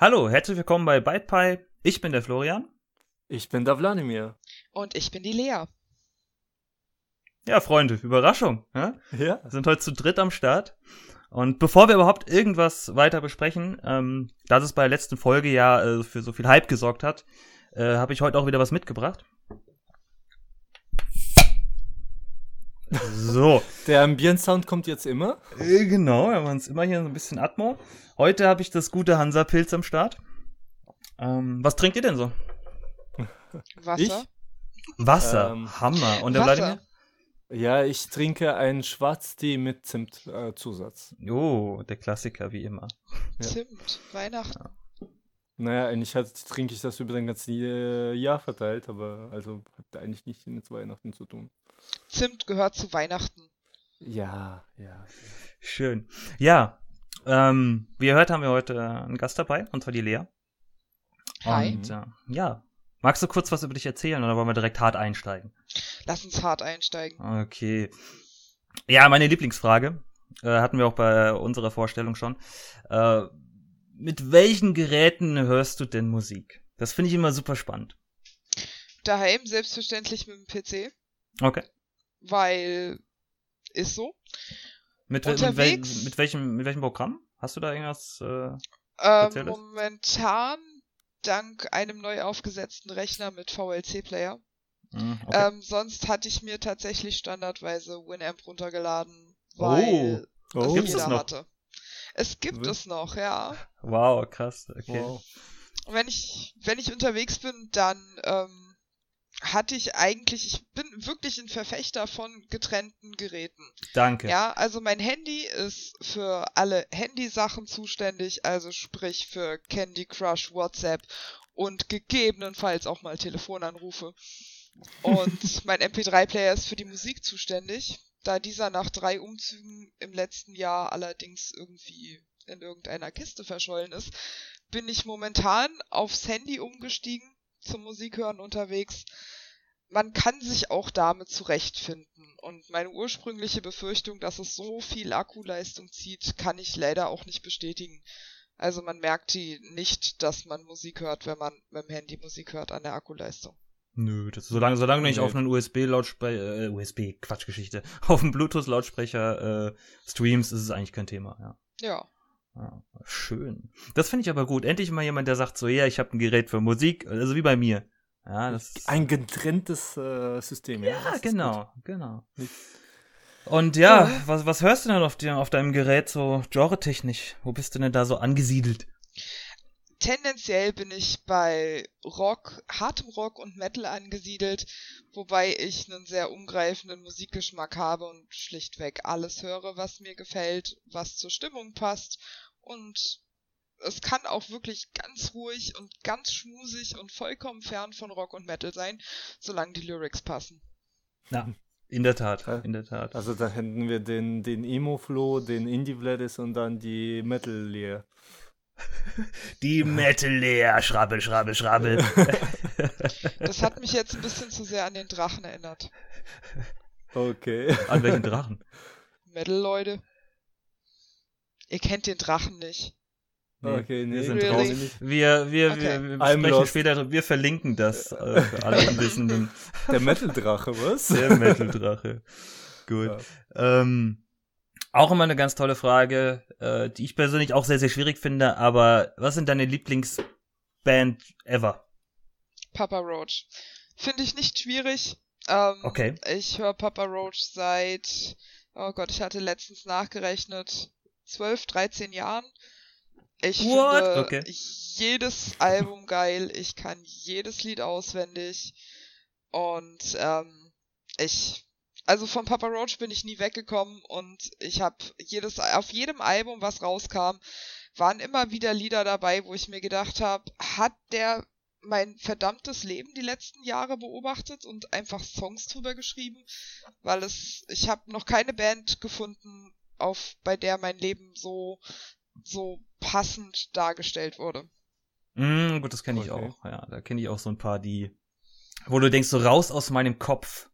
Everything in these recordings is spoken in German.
Hallo, herzlich willkommen bei BytePie. Ich bin der Florian. Ich bin der Wladimir. Und ich bin die Lea. Ja, Freunde, Überraschung. Ja? Ja. Wir sind heute zu dritt am Start. Und bevor wir überhaupt irgendwas weiter besprechen, ähm, da es bei der letzten Folge ja äh, für so viel Hype gesorgt hat, äh, habe ich heute auch wieder was mitgebracht. So. Der Ambientsound kommt jetzt immer. Äh, genau, wir machen es immer hier so ein bisschen Atmo. Heute habe ich das gute Hansa-Pilz am Start. Ähm, was trinkt ihr denn so? Wasser. Ich? Wasser. Ähm, Hammer. Und der Wasser. Vladimir? Ja, ich trinke einen Schwarztee mit Zimtzusatz. Oh, der Klassiker wie immer. Ja. Zimt. Weihnachten. naja, eigentlich hat, trinke ich das über das ganze äh, Jahr verteilt, aber also hat eigentlich nicht mit Weihnachten zu tun. Zimt gehört zu Weihnachten. Ja, ja. Schön. Ja, ähm, wie ihr hört, haben wir heute einen Gast dabei, und zwar die Lea. Hi. Und äh, ja, magst du kurz was über dich erzählen oder wollen wir direkt hart einsteigen? Lass uns hart einsteigen. Okay. Ja, meine Lieblingsfrage äh, hatten wir auch bei unserer Vorstellung schon. Äh, mit welchen Geräten hörst du denn Musik? Das finde ich immer super spannend. Daheim selbstverständlich mit dem PC, Okay. weil ist so. Mit, Unterwegs? mit, welchem, mit welchem Programm? Hast du da irgendwas? Äh, Ähm, Spezielles? momentan dank einem neu aufgesetzten Rechner mit VLC-Player. mh, okay. Ähm, sonst hatte ich mir tatsächlich standardweise Winamp runtergeladen, weil Oh, es jeder es noch? hatte. Es gibt Win- es noch, ja. wow, krass. Okay. wow. Wenn ich, wenn ich unterwegs bin, dann ähm, hatte ich eigentlich, ich bin wirklich ein Verfechter von getrennten Geräten. Danke. Ja, also mein Handy ist für alle Handysachen zuständig, also sprich für Candy Crush, WhatsApp und gegebenenfalls auch mal Telefonanrufe. Und mein MP3-Player ist für die Musik zuständig, da dieser nach drei Umzügen im letzten Jahr allerdings irgendwie in irgendeiner Kiste verschollen ist, bin ich momentan aufs Handy umgestiegen zum Musikhören unterwegs. Man kann sich auch damit zurechtfinden. Und meine ursprüngliche Befürchtung, dass es so viel Akkuleistung zieht, kann ich leider auch nicht bestätigen. Also man merkt die nicht, dass man Musik hört, wenn man mit dem Handy Musik hört an der Akkuleistung. Nö, das, solange, solange du nicht auf einen USB-Lautsprecher, äh, USB, Quatschgeschichte, auf einen Bluetooth-Lautsprecher äh, streamst, ist es eigentlich kein Thema, ja. Ja. Ja schön. Das finde ich aber gut. Endlich mal jemand, der sagt so, ja, ich habe ein Gerät für Musik, also wie bei mir. Ja, das Ein getrenntes äh, System, ja. Ja, genau, genau. Und ja, Ja. was, was hörst du denn auf, dir, auf deinem Gerät so genre-technisch? Wo bist du denn da so angesiedelt? Tendenziell bin ich bei Rock, hartem Rock und Metal angesiedelt, wobei ich einen sehr umgreifenden Musikgeschmack habe und schlichtweg alles höre, was mir gefällt, was zur Stimmung passt und es kann auch wirklich ganz ruhig und ganz schmusig und vollkommen fern von Rock und Metal sein, solange die Lyrics passen. Ja, in der Tat, in der Tat. Also da hätten wir den, den Emo-Flow, den Indie-Vladis und dann die Metal-Leer. Die Metal-Leer, schrabbel, schrabbel, schrabbel. Das hat mich jetzt ein bisschen zu sehr an den Drachen erinnert. Okay. An welchen Drachen? Metal, Leute. Ihr kennt den Drachen nicht. Okay, nee, wir sind Really? draußen. Wir, wir, Okay. wir, wir sprechen später, wir verlinken das äh, für alle Unwissenden. Der Metal-Drache, was? Der Metal-Drache. Gut. Ja. Ähm, auch immer eine ganz tolle Frage, äh, die ich persönlich auch sehr, sehr schwierig finde, aber was sind deine Lieblingsband ever? Papa Roach. Finde ich nicht schwierig. Ähm, Okay. Ich höre Papa Roach seit, oh Gott, ich hatte letztens nachgerechnet, 12, 13 Jahren. Ich What? finde Okay. jedes Album geil. Ich kann jedes Lied auswendig. Und ähm, ich, also von Papa Roach bin ich nie weggekommen und ich habe jedes, auf jedem Album, was rauskam, waren immer wieder Lieder dabei, wo ich mir gedacht habe, hat der mein verdammtes Leben die letzten Jahre beobachtet und einfach Songs drüber geschrieben, weil es, ich habe noch keine Band gefunden, auf bei der mein Leben so so passend dargestellt wurde. Mm, gut, das kenne ich Okay. auch. Ja, da kenne ich auch so ein paar, die, wo du denkst, so raus aus meinem Kopf.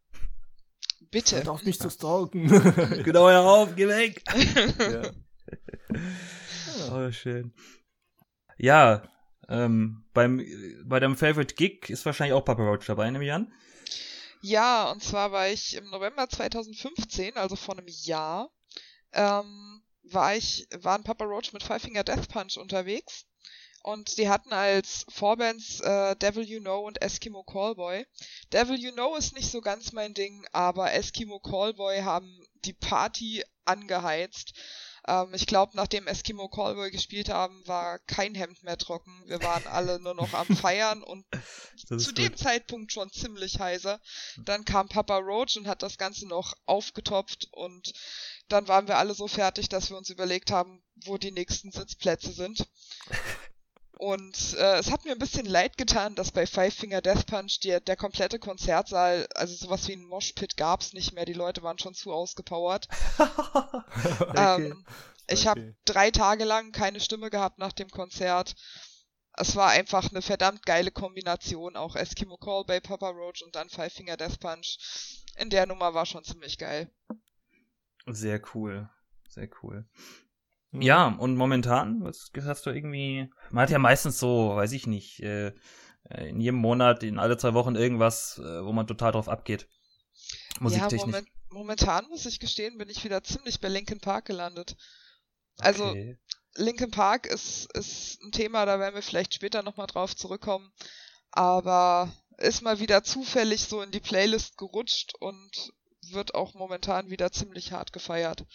Bitte. Hört auf mich zu stalken. Genau, hör auf, geh weg. ja. Oh, schön. Ja, ähm, beim, bei deinem Favorite Gig ist wahrscheinlich auch Papa Roach dabei, nehme ich an. Ja, und zwar war ich im November 2015, also vor einem Jahr, ähm, war ich, waren Papa Roach mit Five Finger Death Punch unterwegs. Und die hatten als Vorbands äh, Devil You Know und Eskimo Callboy. Devil You Know ist nicht so ganz mein Ding, aber Eskimo Callboy haben die Party angeheizt. Ähm, ich glaube, nachdem Eskimo Callboy gespielt haben, war kein Hemd mehr trocken. Wir waren alle nur noch am Feiern und zu dem Zeitpunkt schon ziemlich heiser. Dann kam Papa Roach und hat das Ganze noch aufgetopft und dann waren wir alle so fertig, dass wir uns überlegt haben, wo die nächsten Sitzplätze sind. Und äh, es hat mir ein bisschen leid getan, dass bei Five Finger Death Punch die, der komplette Konzertsaal, also sowas wie ein Moshpit gab's nicht mehr, die Leute waren schon zu ausgepowert. okay. ähm, ich okay. habe drei Tage lang keine Stimme gehabt nach dem Konzert. Es war einfach eine verdammt geile Kombination, auch Eskimo Call bei Papa Roach und dann Five Finger Death Punch. In der Nummer war schon ziemlich geil. Sehr cool. Sehr cool. Mhm. Ja, und momentan, was hast du irgendwie, man hat ja meistens so, weiß ich nicht, äh, in jedem Monat, in alle zwei Wochen irgendwas, äh, wo man total drauf abgeht. Musiktechnisch. Ja, moment, momentan muss ich gestehen, bin ich wieder ziemlich bei Linkin Park gelandet. Also, okay. Linkin Park ist, ist ein Thema, da werden wir vielleicht später nochmal drauf zurückkommen. Aber ist mal wieder zufällig so in die Playlist gerutscht und wird auch momentan wieder ziemlich hart gefeiert.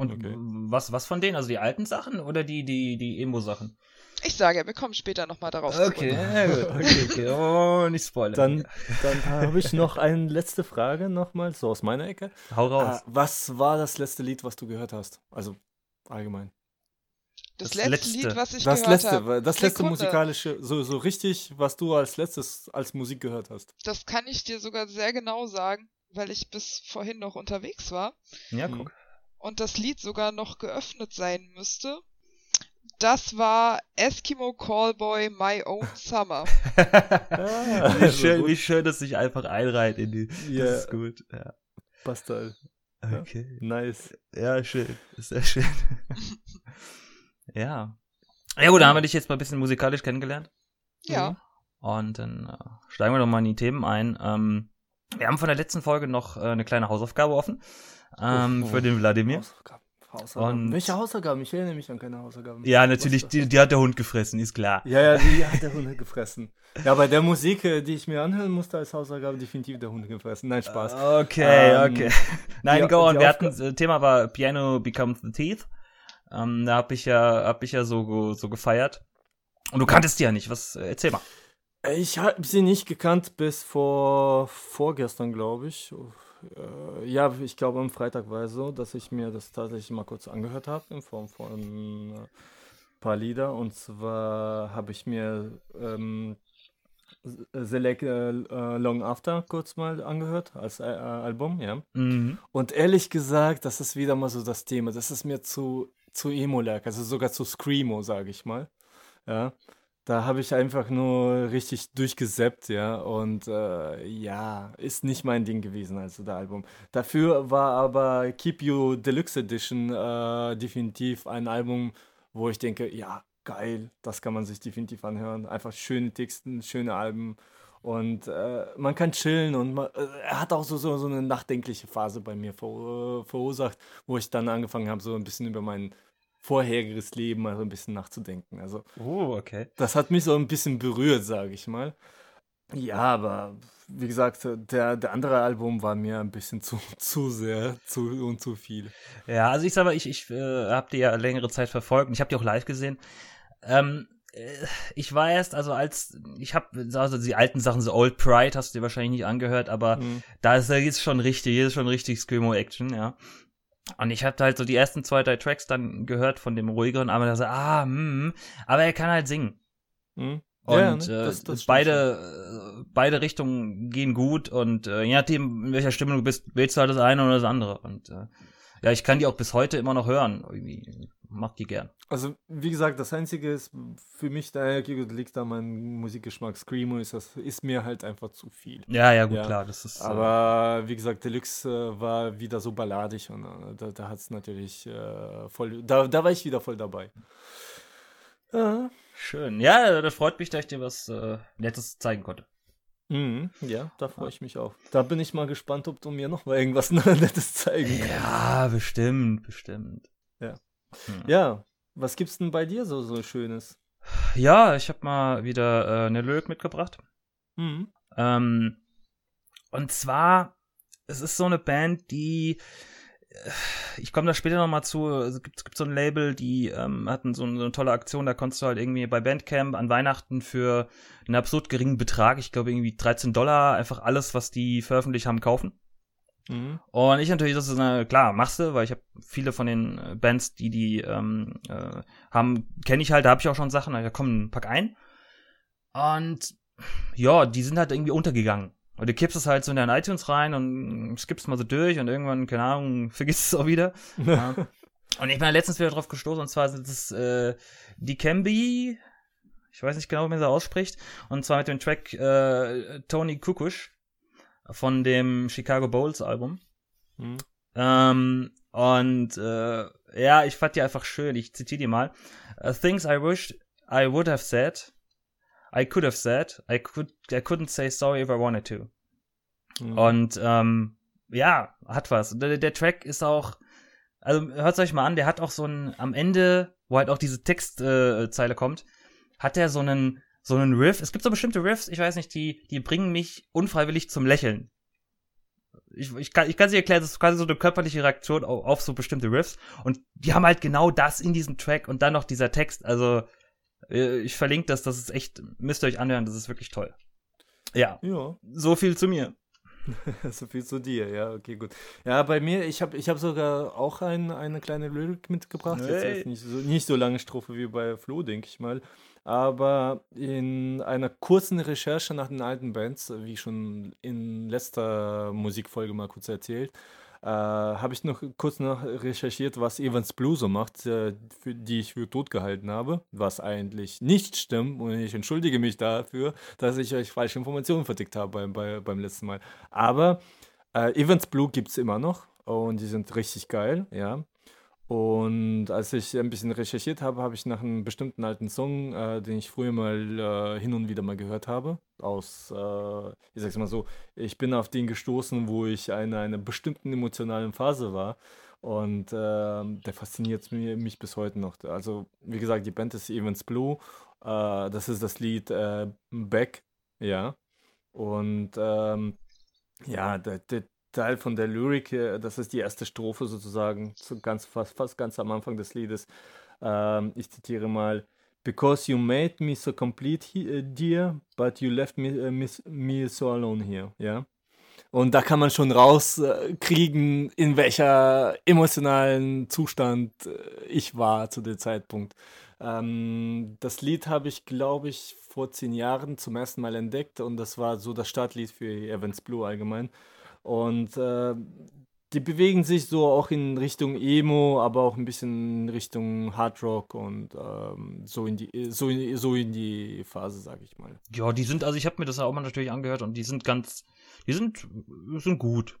Und okay. was, was von denen? Also die alten Sachen oder die, die, die Emo-Sachen? Ich sage, wir kommen später nochmal darauf zurück. Okay, gut. okay, okay. Oh, nicht spoilern. Dann, dann habe ich noch eine letzte Frage nochmal, so aus meiner Ecke. Hau raus. Uh, was war das letzte Lied, was du gehört hast? Also allgemein. Das, das letzte, Lied, was ich das gehört letzte, habe. Das letzte Sekunde. musikalische, so, so richtig, was du als letztes als Musik gehört hast. Das kann ich dir sogar sehr genau sagen, weil ich bis vorhin noch unterwegs war. Ja, guck. Und das Lied sogar noch geöffnet sein müsste. Das war Eskimo Callboy My Own Summer. ah, wie, schön, wie schön, dass sich einfach einreiht in die. Yeah. Das ist gut. Ja. Passt halt. Okay. Ja? Nice. Ja, schön. Sehr schön. ja. Ja gut, da haben wir dich jetzt mal ein bisschen musikalisch kennengelernt. Ja. Und dann äh, steigen wir doch mal in die Themen ein. Ähm, wir haben von der letzten Folge noch äh, eine kleine Hausaufgabe offen ähm, oh, oh. für den Wladimir. Hausaufgaben. Welche Hausaufgaben? Ich erinnere mich an keine Hausaufgaben. Ja, natürlich, die, die, hat der Hund gefressen, ist klar. Ja, ja, die hat der Hund gefressen. Ja, bei der Musik, äh, die ich mir anhören musste als Hausaufgabe, definitiv der Hund gefressen. Nein, Spaß. Okay, ähm, okay. Nein, die, go on. Wir hatten, das äh, Thema war Piano Becomes the Teeth. Ähm, da hab ich ja, hab ich ja so, so gefeiert. Und du kanntest die ja nicht. Was, äh, erzähl mal. Ich habe sie nicht gekannt bis vor vorgestern, glaube ich. Äh, ja, ich glaube am Freitag war es so, dass ich mir das tatsächlich mal kurz angehört habe in Form von ein äh, paar Lieder. Und zwar habe ich mir ähm, Select äh, Long After kurz mal angehört als äh, Album, ja. Mhm. Und ehrlich gesagt, das ist wieder mal so das Thema. Das ist mir zu, zu emo-lag, also sogar zu Screamo, sage ich mal. Ja. Da habe ich einfach nur richtig durchgeseppt, ja. Und äh, ja, ist nicht mein Ding gewesen, also das Album. Dafür war aber Keep You Deluxe Edition äh, definitiv ein Album, wo ich denke, ja, geil, das kann man sich definitiv anhören. Einfach schöne Texten, schöne Alben. Und äh, man kann chillen und man, äh, er hat auch so, so, so eine nachdenkliche Phase bei mir ver, verursacht, wo ich dann angefangen habe, so ein bisschen über meinen vorheriges Leben mal so ein bisschen nachzudenken. Also, oh, okay. Das hat mich so ein bisschen berührt, sage ich mal. Ja, aber wie gesagt, der, der andere Album war mir ein bisschen zu, zu sehr zu, und zu viel. Ja, also ich sag mal, ich, ich äh, habe die ja längere Zeit verfolgt und ich habe die auch live gesehen. Ähm, äh, ich war erst, also als, ich habe, also die alten Sachen, so Old Pride hast du dir wahrscheinlich nicht angehört, aber mhm. da ist jetzt schon richtig, hier ist schon richtig Screamo-Action, ja. Und ich habe halt so die ersten zwei, drei Tracks dann gehört von dem ruhigeren, aber da so, ah, hm, aber er kann halt singen. Mhm. Und ja, ne? Äh, das, das beide, äh, beide Richtungen gehen gut und äh, je nachdem, in welcher Stimmung du bist, wählst du halt das eine oder das andere. Und äh, ja, ich kann die auch bis heute immer noch hören. Irgendwie mag die gern. Also, wie gesagt, das Einzige ist für mich, daher liegt da mein Musikgeschmack. Screamo ist, das, ist mir halt einfach zu viel. Ja, ja, gut, ja. klar. Das ist, äh, Aber wie gesagt, Deluxe äh, war wieder so balladig und äh, da, da hat es natürlich äh, voll, da, da war ich wieder voll dabei. Schön. Ja, das freut mich, dass ich dir was äh, Nettes zeigen konnte. Mhm, ja, da freue ich mich auch. Da bin ich mal gespannt, ob du mir noch mal irgendwas Nettes zeigen kannst. Ja, bestimmt, bestimmt. Ja. Hm. Ja, was gibt's denn bei dir so, so Schönes? Ja, ich habe mal wieder äh, eine Lyric mitgebracht. Mhm. Ähm, und zwar, es ist so eine Band, die ich komme da später nochmal zu, es gibt, es gibt so ein Label, die ähm, hatten so, eine, so eine tolle Aktion, da konntest du halt irgendwie bei Bandcamp an Weihnachten für einen absurd geringen Betrag, ich glaube irgendwie 13 Dollar, einfach alles, was die veröffentlicht haben, kaufen. Mhm. Und ich natürlich, das ist eine, klar, machst du, weil ich habe viele von den äh, Bands, die die ähm, äh, haben, kenne ich halt, da habe ich auch schon Sachen, da kommen, pack ein. Und ja, die sind halt irgendwie untergegangen. Und du kippst es halt so in deine iTunes rein und skippst mal so durch und irgendwann, keine Ahnung, vergisst es auch wieder. Ja. Und ich bin ja letztens wieder drauf gestoßen, und zwar sind es äh, die Camby, ich weiß nicht genau, wie man sie ausspricht, und zwar mit dem Track äh, Tony Kukush von dem Chicago Bowls Album. Mhm. Ähm, und äh, ja, ich fand die einfach schön. Ich zitiere die mal. Uh, things I wished I would have said, I could have said, I could, I couldn't say sorry if I wanted to. Mhm. Und ähm, ja, hat was. Der, der Track ist auch, also hört euch mal an, der hat auch so ein, am Ende, wo halt auch diese Textzeile äh, kommt, hat er so einen, so einen Riff. Es gibt so bestimmte Riffs, ich weiß nicht, die, die bringen mich unfreiwillig zum Lächeln. Ich, ich kann, ich kann sie erklären, das ist quasi so eine körperliche Reaktion auf, auf so bestimmte Riffs. Und die haben halt genau das in diesem Track und dann noch dieser Text. Also, ich verlinke das, das ist echt, müsst ihr euch anhören, das ist wirklich toll. Ja, Ja, so viel zu mir. so viel zu dir, ja, okay, gut. Ja, bei mir, ich habe ich hab sogar auch ein, eine kleine Lyrik mitgebracht. Jetzt Hey. ist nicht so, nicht so lange Strophe wie bei Flo, denke ich mal. Aber in einer kurzen Recherche nach den alten Bands, wie schon in letzter Musikfolge mal kurz erzählt, äh, habe ich noch kurz nach recherchiert, was Evans Blue so macht, äh, für, die ich für tot gehalten habe, was eigentlich nicht stimmt und ich entschuldige mich dafür, dass ich euch falsche Informationen vertickt habe beim, bei, beim letzten Mal. Aber äh, Evans Blue gibt es immer noch und die sind richtig geil, ja. Und als ich ein bisschen recherchiert habe, habe ich nach einem bestimmten alten Song, äh, den ich früher mal äh, hin und wieder mal gehört habe, aus, äh, ich sag's mal so, ich bin auf den gestoßen, wo ich in einer bestimmten emotionalen Phase war. Und ähm, der fasziniert mich, mich bis heute noch. Also, wie gesagt, die Band ist Evans Blue. Äh, das ist das Lied äh, Back, ja. Und ähm, ja, der, der Teil von der Lyrik, das ist die erste Strophe sozusagen, so ganz, fast, fast ganz am Anfang des Liedes. Ähm, ich zitiere mal. Because you made me so complete, he- äh, dear, but you left me, äh, mis- me so alone here, ja. Und da kann man schon rauskriegen, in welcher emotionalen Zustand äh, ich war zu dem Zeitpunkt. Ähm, das Lied habe ich, glaube ich, vor zehn Jahren zum ersten Mal entdeckt und das war so das Startlied für Evans Blue allgemein. Und äh, die bewegen sich so auch in Richtung Emo, aber auch ein bisschen in Richtung Hard Rock und ähm, so in die so in, so in die Phase, sage ich mal. Ja, die sind, also ich habe mir das auch mal natürlich angehört und die sind ganz, die sind, sind gut.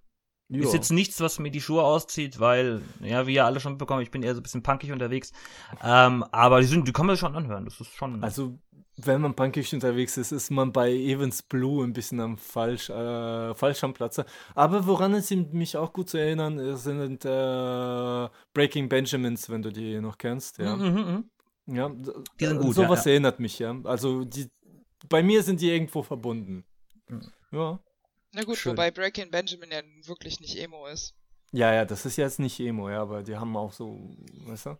Ja. Ist jetzt nichts, was mir die Schuhe auszieht, weil, ja, wie ihr alle schon mitbekommen, ich bin eher so ein bisschen punkig unterwegs. Ähm, aber die sind, die kann man schon anhören. Das ist schon. Also, wenn man punkig unterwegs ist, ist man bei Evans Blue ein bisschen am falsch, äh, falsch am Platze. Aber woran es mich auch gut zu erinnern, äh, sind äh, Breaking Benjamins, wenn du die noch kennst. Ja, Mhm, mhm, mhm. ja Die sind äh, gut, ja, Sowas ja. erinnert mich, ja. Also, die, bei mir sind die irgendwo verbunden. Mhm. Ja. Na gut, Schön. wobei Breaking Benjamin ja wirklich nicht Emo ist. Ja, ja, das ist jetzt nicht Emo, ja, aber die haben auch so, weißt du?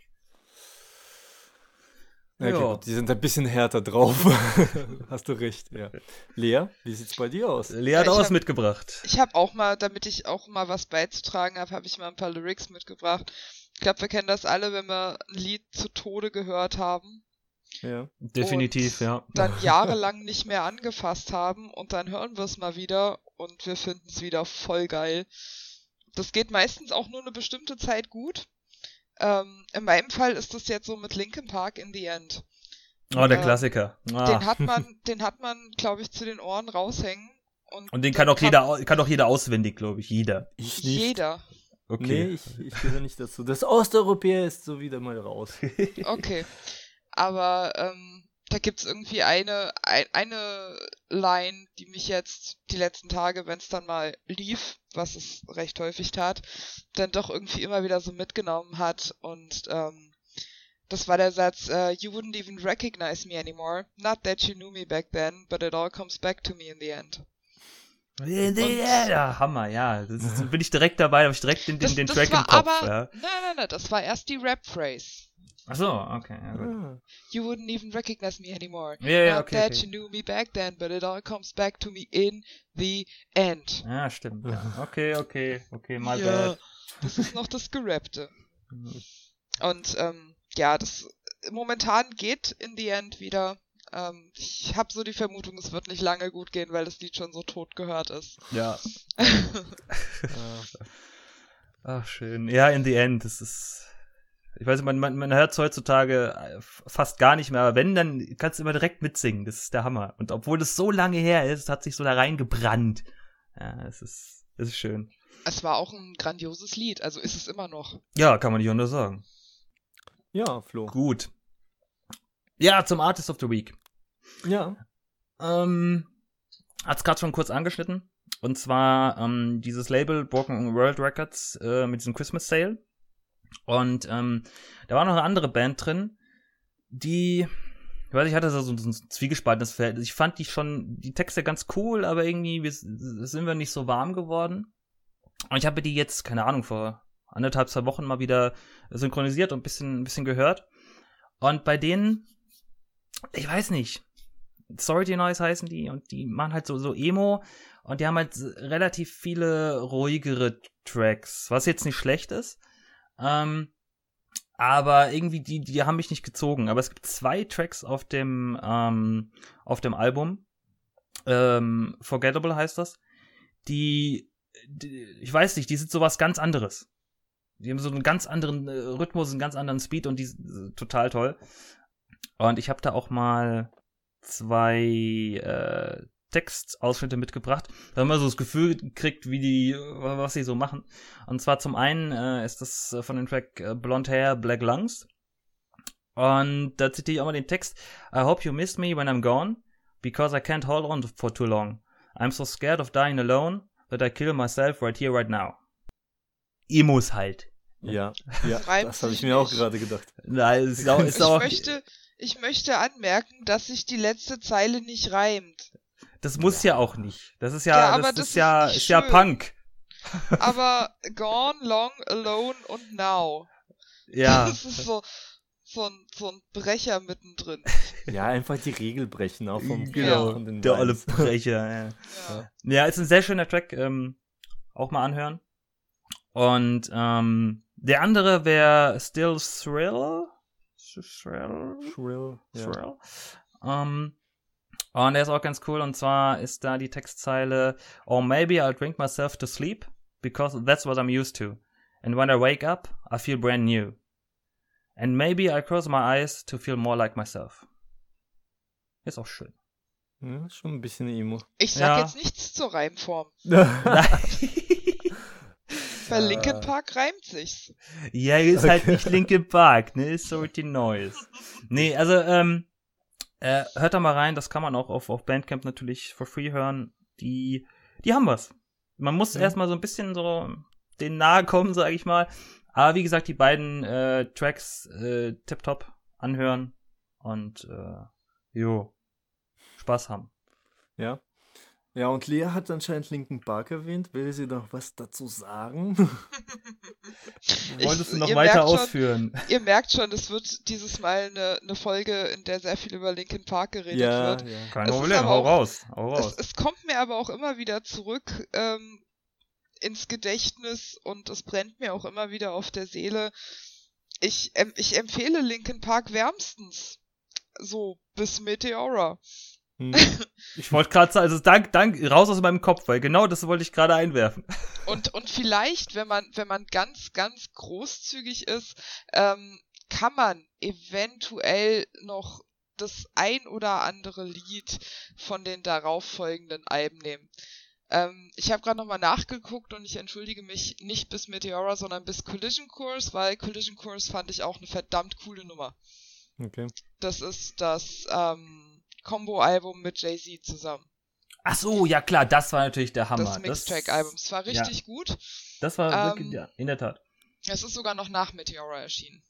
Ja, Ja. gut, die sind ein bisschen härter drauf. Hast du recht, ja. Lea, wie sieht's bei dir aus? Lea hat Ja, auch ich was mitgebracht. Ich habe auch mal, damit ich auch mal was beizutragen habe, habe ich mal ein paar Lyrics mitgebracht. Ich glaube, wir kennen das alle, wenn wir ein Lied zu Tode gehört haben, Ja. Definitiv, Und- ja. dann jahrelang nicht mehr angefasst haben und dann hören wir es mal wieder und wir finden es wieder voll geil. Das geht meistens auch nur eine bestimmte Zeit gut. Ähm, in meinem Fall ist das jetzt so mit Linkin Park in the End. Oh, der Äh, Klassiker. Den Ah. hat man, den hat man, glaube ich, zu den Ohren raushängen. Und, Und den kann auch kann jeder, kann auch jeder auswendig, glaube ich. Jeder. Ich Jeder. Nee, ich, ich gehöre nicht dazu. Das Osteuropäer ist so wieder mal raus. Okay. aber ähm, da gibt's irgendwie eine, ein, eine Line, die mich jetzt die letzten Tage, wenn es dann mal lief, was es recht häufig tat, dann doch irgendwie immer wieder so mitgenommen hat. Und ähm, das war der Satz, uh, You wouldn't even recognize me anymore. Not that you knew me back then, but it all comes back to me in the end. Ja, Hammer, ja. Das ist, bin ich direkt dabei, habe ich direkt den, den, Das, den das Track war im Kopf. aber, ja. nein, nein, nein, das war erst die Rap-Phrase. Ach so, okay, ja gut. Ah, You wouldn't even recognize me anymore. Ja, ja, Not okay, that okay. you knew me back then, but it all comes back to me in the end. Ja, stimmt. Ja. Okay, okay, okay, mal ja, bad. das ist noch das Gerappte. Und ähm, ja, das momentan geht in the end wieder. Ähm, ich habe so die Vermutung, es wird nicht lange gut gehen, weil das Lied schon so tot gehört ist. Ja. ah. Ach, schön. Ja, in the end, das ist. Ich weiß nicht, man, man, man hört es heutzutage äh, fast gar nicht mehr, aber wenn, dann kannst du immer direkt mitsingen. Das ist der Hammer. Und obwohl das so lange her ist, hat sich so da reingebrannt. Ja, es ist, es ist schön. es war auch ein grandioses Lied, also ist es immer noch. Ja, kann man nicht anders sagen. Ja, Flo. Gut. Ja, zum Artist of the Week. Ja. Ähm, hat's gerade schon kurz angeschnitten. Und zwar ähm, dieses Label Broken World Records äh, mit diesem Christmas Sale. Und ähm, da war noch eine andere Band drin, die, ich weiß, ich hatte so, so ein zwiegespaltenes Verhältnis. Ich fand die schon, die Texte ganz cool, aber irgendwie wir, sind wir nicht so warm geworden. Und ich habe die jetzt, keine Ahnung, vor anderthalb, zwei Wochen mal wieder synchronisiert und ein bisschen, ein bisschen gehört. Und bei denen, ich weiß nicht, Sorority Noise heißen die und die machen halt so, so Emo und die haben halt relativ viele ruhigere Tracks, was jetzt nicht schlecht ist. Ähm, aber irgendwie, die, die haben mich nicht gezogen. Aber es gibt zwei Tracks auf dem, ähm, auf dem Album. Ähm, Forgettable heißt das. Die, die, ich weiß nicht, die sind sowas ganz anderes. Die haben so einen ganz anderen äh, Rhythmus, einen ganz anderen Speed und die sind äh, total toll. Und ich habe da auch mal zwei äh, Textausschnitte mitgebracht, haben wir so das Gefühl gekriegt, wie die, was sie so machen. Und zwar zum einen äh, ist das äh, von dem Track äh, Blonde Hair, Black Lungs. Und da zitiere ich auch mal den Text. I hope you miss me when I'm gone, because I can't hold on for too long. I'm so scared of dying alone that I kill myself right here, right now. Emos halt. Ja, ja, das habe ich mir auch gerade gedacht. Nein, ist auch, ist Ich auch, möchte, ich möchte anmerken, dass sich die letzte Zeile nicht reimt. Das muss ja auch nicht. Das ist ja, Ja, aber das, das ist ist ja, ist ja. Punk. Aber gone, long, alone und now. Ja. Das ist so, so ein, so ein Brecher mittendrin. Ja, einfach die Regel brechen, auch vom Genau, von den der olle. Brecher. Ja. Ja. ja, ist ein sehr schöner Track. Ähm, auch mal anhören. Und ähm, der andere wäre Still Thrill. Thrill. Shrill. Ja. Thrill. Ähm, und der ist auch ganz cool. Und zwar ist da die Textzeile: Or maybe I'll drink myself to sleep because that's what I'm used to. And when I wake up, I feel brand new. And maybe I'll close my eyes to feel more like myself. Ist auch schön. ja, schon ein bisschen Emo. Ich sag Ja. jetzt nichts zur Reimform. Nein. Bei Linkin Park reimt sich's. Ja, ist halt Okay. nicht Linkin Park, ne? Ist so die Noise. Nee, also, ähm, äh, hört da mal rein, das kann man auch auf, auf Bandcamp natürlich for free hören. Die, die haben was. Man muss Ja. erstmal so ein bisschen so denen nahe kommen, sag ich mal. Aber wie gesagt, die beiden äh, Tracks äh, tipptopp anhören und äh, jo, Spaß haben. Ja. Ja, und Lea hat anscheinend Linken Park erwähnt. Will sie noch was dazu sagen? Wolltest du noch ihr weiter merkt schon- ausführen? Ihr merkt schon, es wird dieses Mal eine, eine Folge, in der sehr viel über Linkin Park geredet ja, wird. ja. Kein Es Problem, hau auch- raus, hau Es, raus. es kommt mir aber auch immer wieder zurück ähm, ins Gedächtnis und es brennt mir auch immer wieder auf der Seele. Ich, em, ich empfehle Linkin Park wärmstens. So, bis Meteora. Hm. Ich wollte gerade sagen, also dank, dank, raus aus meinem Kopf, weil genau das wollte ich gerade einwerfen. Und, und vielleicht, wenn man, wenn man ganz, ganz großzügig ist, ähm, kann man eventuell noch das ein oder andere Lied von den darauffolgenden Alben nehmen. Ähm, ich habe gerade nochmal nachgeguckt und ich entschuldige mich nicht bis Meteora, sondern bis Collision Course, weil Collision Course fand ich auch eine verdammt coole Nummer. Okay. Das ist das ähm, Combo-Album mit Jay-Z zusammen. Ach so, ja klar, das war natürlich der Hammer. Das Mixtrack-Album. Es war richtig ja. gut. Das war Ähm, wirklich, ja, in der Tat. Es ist sogar noch nach Meteora erschienen.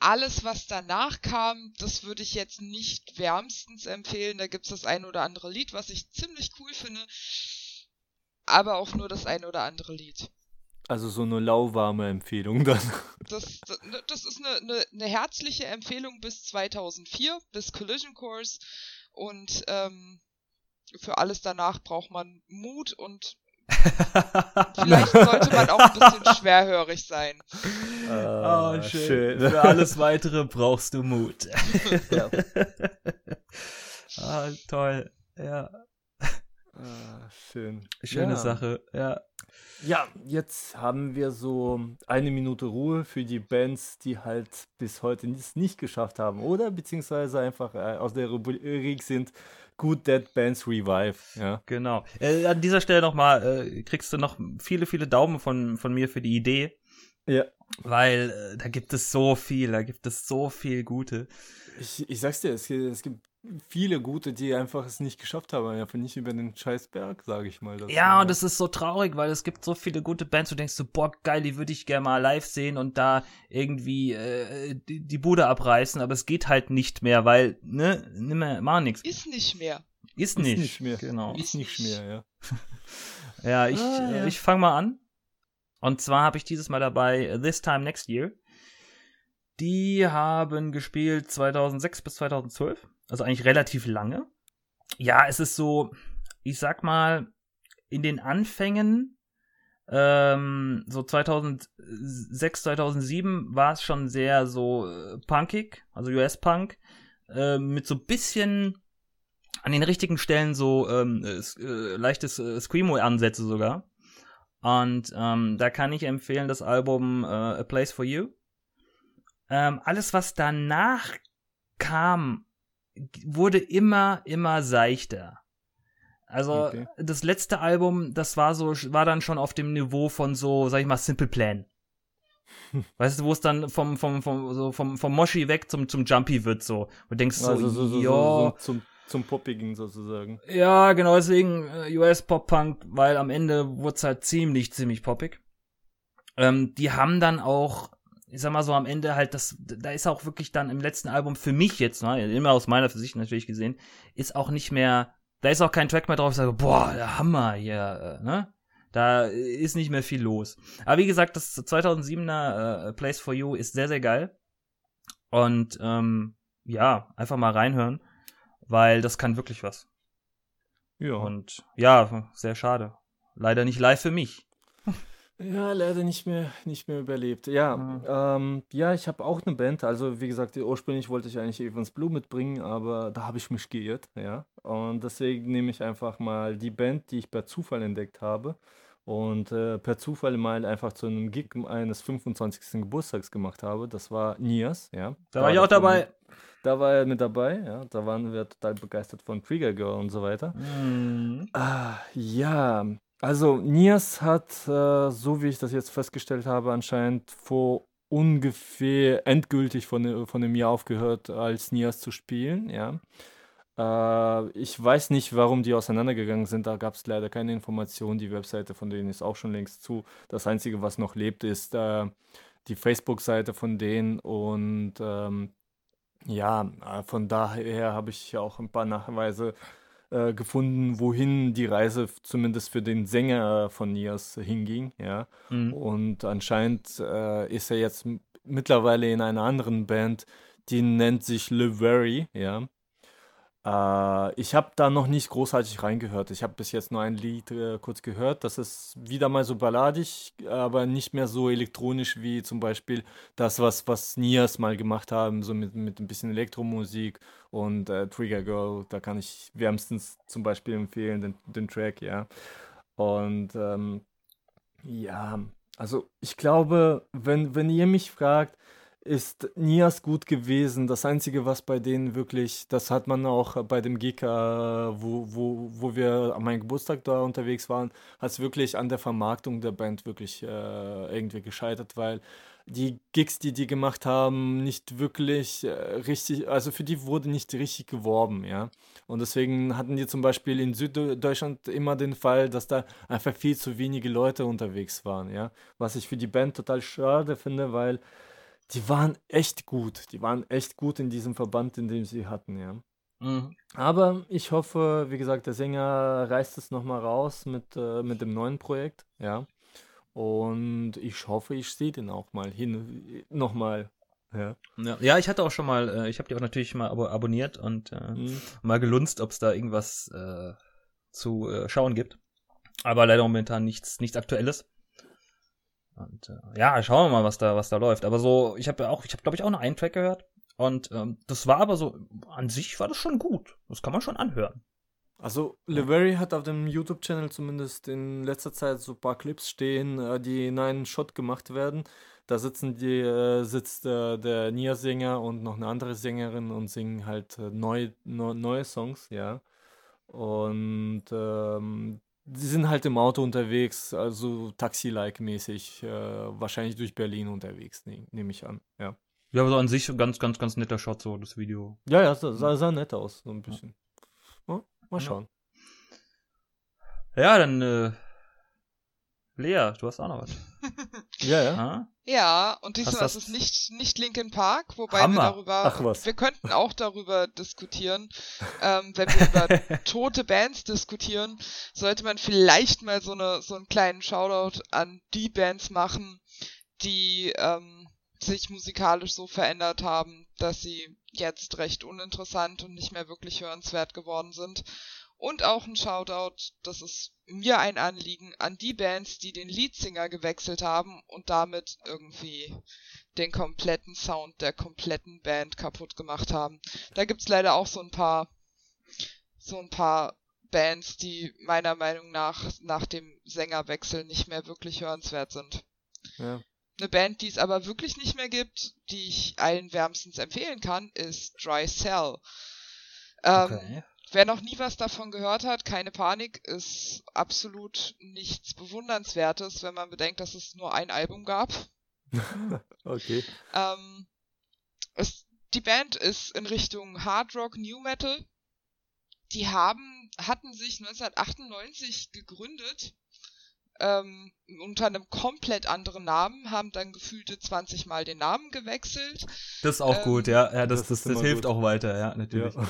Alles, was danach kam, das würde ich jetzt nicht wärmstens empfehlen. Da gibt's das ein oder andere Lied, was ich ziemlich cool finde. Aber auch nur das ein oder andere Lied. Also so eine lauwarme Empfehlung dann. Das, das, das ist eine, eine, eine herzliche Empfehlung bis 2004, bis Collision Course. Und ähm, für alles danach braucht man Mut und vielleicht sollte man auch ein bisschen schwerhörig sein. Ah, Oh, schön. Für alles weitere brauchst du Mut. Ja. ah, toll. Ja, Ah, schön. schöne ja. Sache. Ja. Ja, jetzt haben wir so eine Minute Ruhe für die Bands, die halt bis heute es nicht geschafft haben oder beziehungsweise einfach äh, aus der Rubrik sind Good Dead Bands Revive. Ja. Genau. Äh, an dieser Stelle nochmal, äh, kriegst du noch viele, viele Daumen von, von mir für die Idee, Ja. weil äh, da gibt es so viel, da gibt es so viel Gute. Ich, ich sag's dir, es, es gibt viele gute, die einfach es nicht geschafft haben, einfach nicht über den Scheißberg, sage ich mal. Das, Ja, äh, und es ist so traurig, weil es gibt so viele gute Bands, du denkst so, boah, geil, die würde ich gerne mal live sehen und da irgendwie äh, die, die Bude abreißen, aber es geht halt nicht mehr, weil, ne, nimmer, mach nix. Ist nicht mehr. Ist ist nicht. nicht mehr. Genau. Ist nicht mehr, ja. Ja, ich, Ah, ja. ich fange mal an. Und zwar habe ich dieses Mal dabei äh, This Time Next Year. Die haben gespielt 2006 bis 2012. Also eigentlich relativ lange. Ja, es ist so, ich sag mal, in den Anfängen, ähm, so 2006, 2007 war es schon sehr so äh, punkig, also US-Punk, äh, mit so bisschen an den richtigen Stellen so ähm, äh, äh, leichtes äh, Screamo-Ansätze sogar. Und ähm, da kann ich empfehlen das Album äh, A Place for You. Ähm, alles, was danach kam, wurde immer, immer seichter. Also Okay. das letzte Album, das war so, war dann schon auf dem Niveau von so, sag ich mal, Simple Plan. Weißt du, wo es dann vom, vom, vom, so vom, vom Moshi weg zum, zum Jumpy wird so. Und denkst so, Also so, so, so, ja, so zum, zum Poppigen sozusagen. ja, genau, deswegen äh, US-Pop-Punk, weil am Ende wurde es halt ziemlich, ziemlich poppig. Ähm, die haben dann auch, ich sag mal so, am Ende halt das, da ist auch wirklich dann im letzten Album für mich jetzt, ne, immer aus meiner Sicht natürlich gesehen, ist auch nicht mehr, da ist auch kein Track mehr drauf, ich sage, boah, der Hammer hier, äh, ne? Da ist nicht mehr viel los. Aber wie gesagt, das 2007er äh, Place for You ist sehr, sehr geil. Und ähm, ja, einfach mal reinhören, weil das kann wirklich was. Ja. Und ja, sehr schade. Leider nicht live für mich. Ja, leider nicht mehr, nicht mehr überlebt. Ja, ähm, ja, ich habe auch eine Band. Also, wie gesagt, ursprünglich wollte ich eigentlich Evans Blue mitbringen, aber da habe ich mich geirrt, ja. Und deswegen nehme ich einfach mal die Band, die ich per Zufall entdeckt habe und äh, per Zufall mal einfach zu einem Gig eines 25. Geburtstags gemacht habe. Das war Nias, ja. Da war ich auch dabei. Da war er mit dabei, ja. Da waren wir total begeistert von Trigger Girl und so weiter. Mhm. Ah, ja, also Nias hat, äh, so wie ich das jetzt festgestellt habe, anscheinend vor ungefähr endgültig von, von einem Jahr aufgehört, als Nias zu spielen, ja. Äh, ich weiß nicht, warum die auseinandergegangen sind, da gab es leider keine Informationen. Die Webseite von denen ist auch schon längst zu. Das Einzige, was noch lebt, ist äh, die Facebook-Seite von denen und ähm, ja, äh, von daher habe ich auch ein paar Nachweise äh, gefunden, wohin die Reise zumindest für den Sänger von Nias hinging, ja. Mhm. Und anscheinend äh, ist er jetzt mittlerweile in einer anderen Band, die nennt sich Le Very, ja. Äh, ich habe da noch nicht großartig reingehört. Ich habe bis jetzt nur ein Lied äh, kurz gehört. Das ist wieder mal so balladig, aber nicht mehr so elektronisch wie zum Beispiel das, was, was Nias mal gemacht haben, so mit, mit ein bisschen Elektromusik und äh, Trigger Girl. Da kann ich wärmstens zum Beispiel empfehlen, den, den Track, ja. Und ähm, ja, also ich glaube, wenn, wenn ihr mich fragt, ist Nias gut gewesen. Das Einzige, was bei denen wirklich, das hat man auch bei dem äh, wo, wo, wo wir an meinem Geburtstag da unterwegs waren, hat es wirklich an der Vermarktung der Band wirklich äh, irgendwie gescheitert, weil die Gigs, die die gemacht haben, nicht wirklich äh, richtig, also für die wurde nicht richtig geworben, ja. Und deswegen hatten die zum Beispiel in Süddeutschland immer den Fall, dass da einfach viel zu wenige Leute unterwegs waren, ja. Was ich für die Band total schade finde, weil die waren echt gut. Die waren echt gut in diesem Verband, in dem sie hatten, ja. Mhm. Aber ich hoffe, wie gesagt, der Sänger reißt es nochmal raus mit, äh, mit dem neuen Projekt, ja. Und ich hoffe, ich sehe den auch mal hin, nochmal. Ja. Ja, ich hatte auch schon mal, äh, ich habe die auch natürlich mal abo abonniert und äh, Mhm. mal gelunzt, ob es da irgendwas äh, zu äh, schauen gibt. Aber leider momentan nichts, nichts Aktuelles. Und äh, ja, schauen wir mal, was da, was da läuft. Aber so, ich habe ja auch, ich habe glaube ich auch nur einen Track gehört. Und ähm, das war aber so, an sich war das schon gut. Das kann man schon anhören. Also, Levery hat auf dem YouTube-Channel zumindest in letzter Zeit so ein paar Clips stehen, äh, die in einen Shot gemacht werden. Da sitzen die, äh, sitzt äh, der Nia-Sänger und noch eine andere Sängerin und singen halt äh, neu, neue Songs, ja. Und ähm, die sind halt im Auto unterwegs, also Taxi-like mäßig, äh, wahrscheinlich durch Berlin unterwegs, ne, nehme ich an, ja. Ja, aber so an sich ganz, ganz, ganz netter Shot, so das Video. Ja, ja, sah, sah, sah nett aus, so ein bisschen. Ja, mal Ja. schauen. Ja, dann, äh, Lea, du hast auch noch was. Ja, ja. Ah? Ja, und diesmal das- ist es nicht, nicht Linkin Park, wobei Hammer. wir darüber, Ach was. wir könnten auch darüber diskutieren, ähm, wenn wir über tote Bands diskutieren, sollte man vielleicht mal so eine, so einen kleinen Shoutout an die Bands machen, die, ähm, sich musikalisch so verändert haben, dass sie jetzt recht uninteressant und nicht mehr wirklich hörenswert geworden sind. Und auch ein Shoutout, das ist mir ein Anliegen, an die Bands, die den Leadsinger gewechselt haben und damit irgendwie den kompletten Sound der kompletten Band kaputt gemacht haben. Da gibt's leider auch so ein paar, so ein paar Bands, die meiner Meinung nach nach dem Sängerwechsel nicht mehr wirklich hörenswert sind. ja. Eine Band, die es aber wirklich nicht mehr gibt, die ich allen wärmstens empfehlen kann, ist Dry Cell. Ähm, Okay. Wer noch nie was davon gehört hat, keine Panik, ist absolut nichts Bewundernswertes, wenn man bedenkt, dass es nur ein Album gab. Okay. Ähm, es, die Band ist in Richtung Hard Rock New Metal. Die haben, hatten sich 1998 gegründet, ähm, unter einem komplett anderen Namen, haben dann gefühlte 20 Mal den Namen gewechselt, Das ist auch Ähm, gut, ja. ja das das das, das, hilft gut. auch weiter, ja, natürlich. Ja.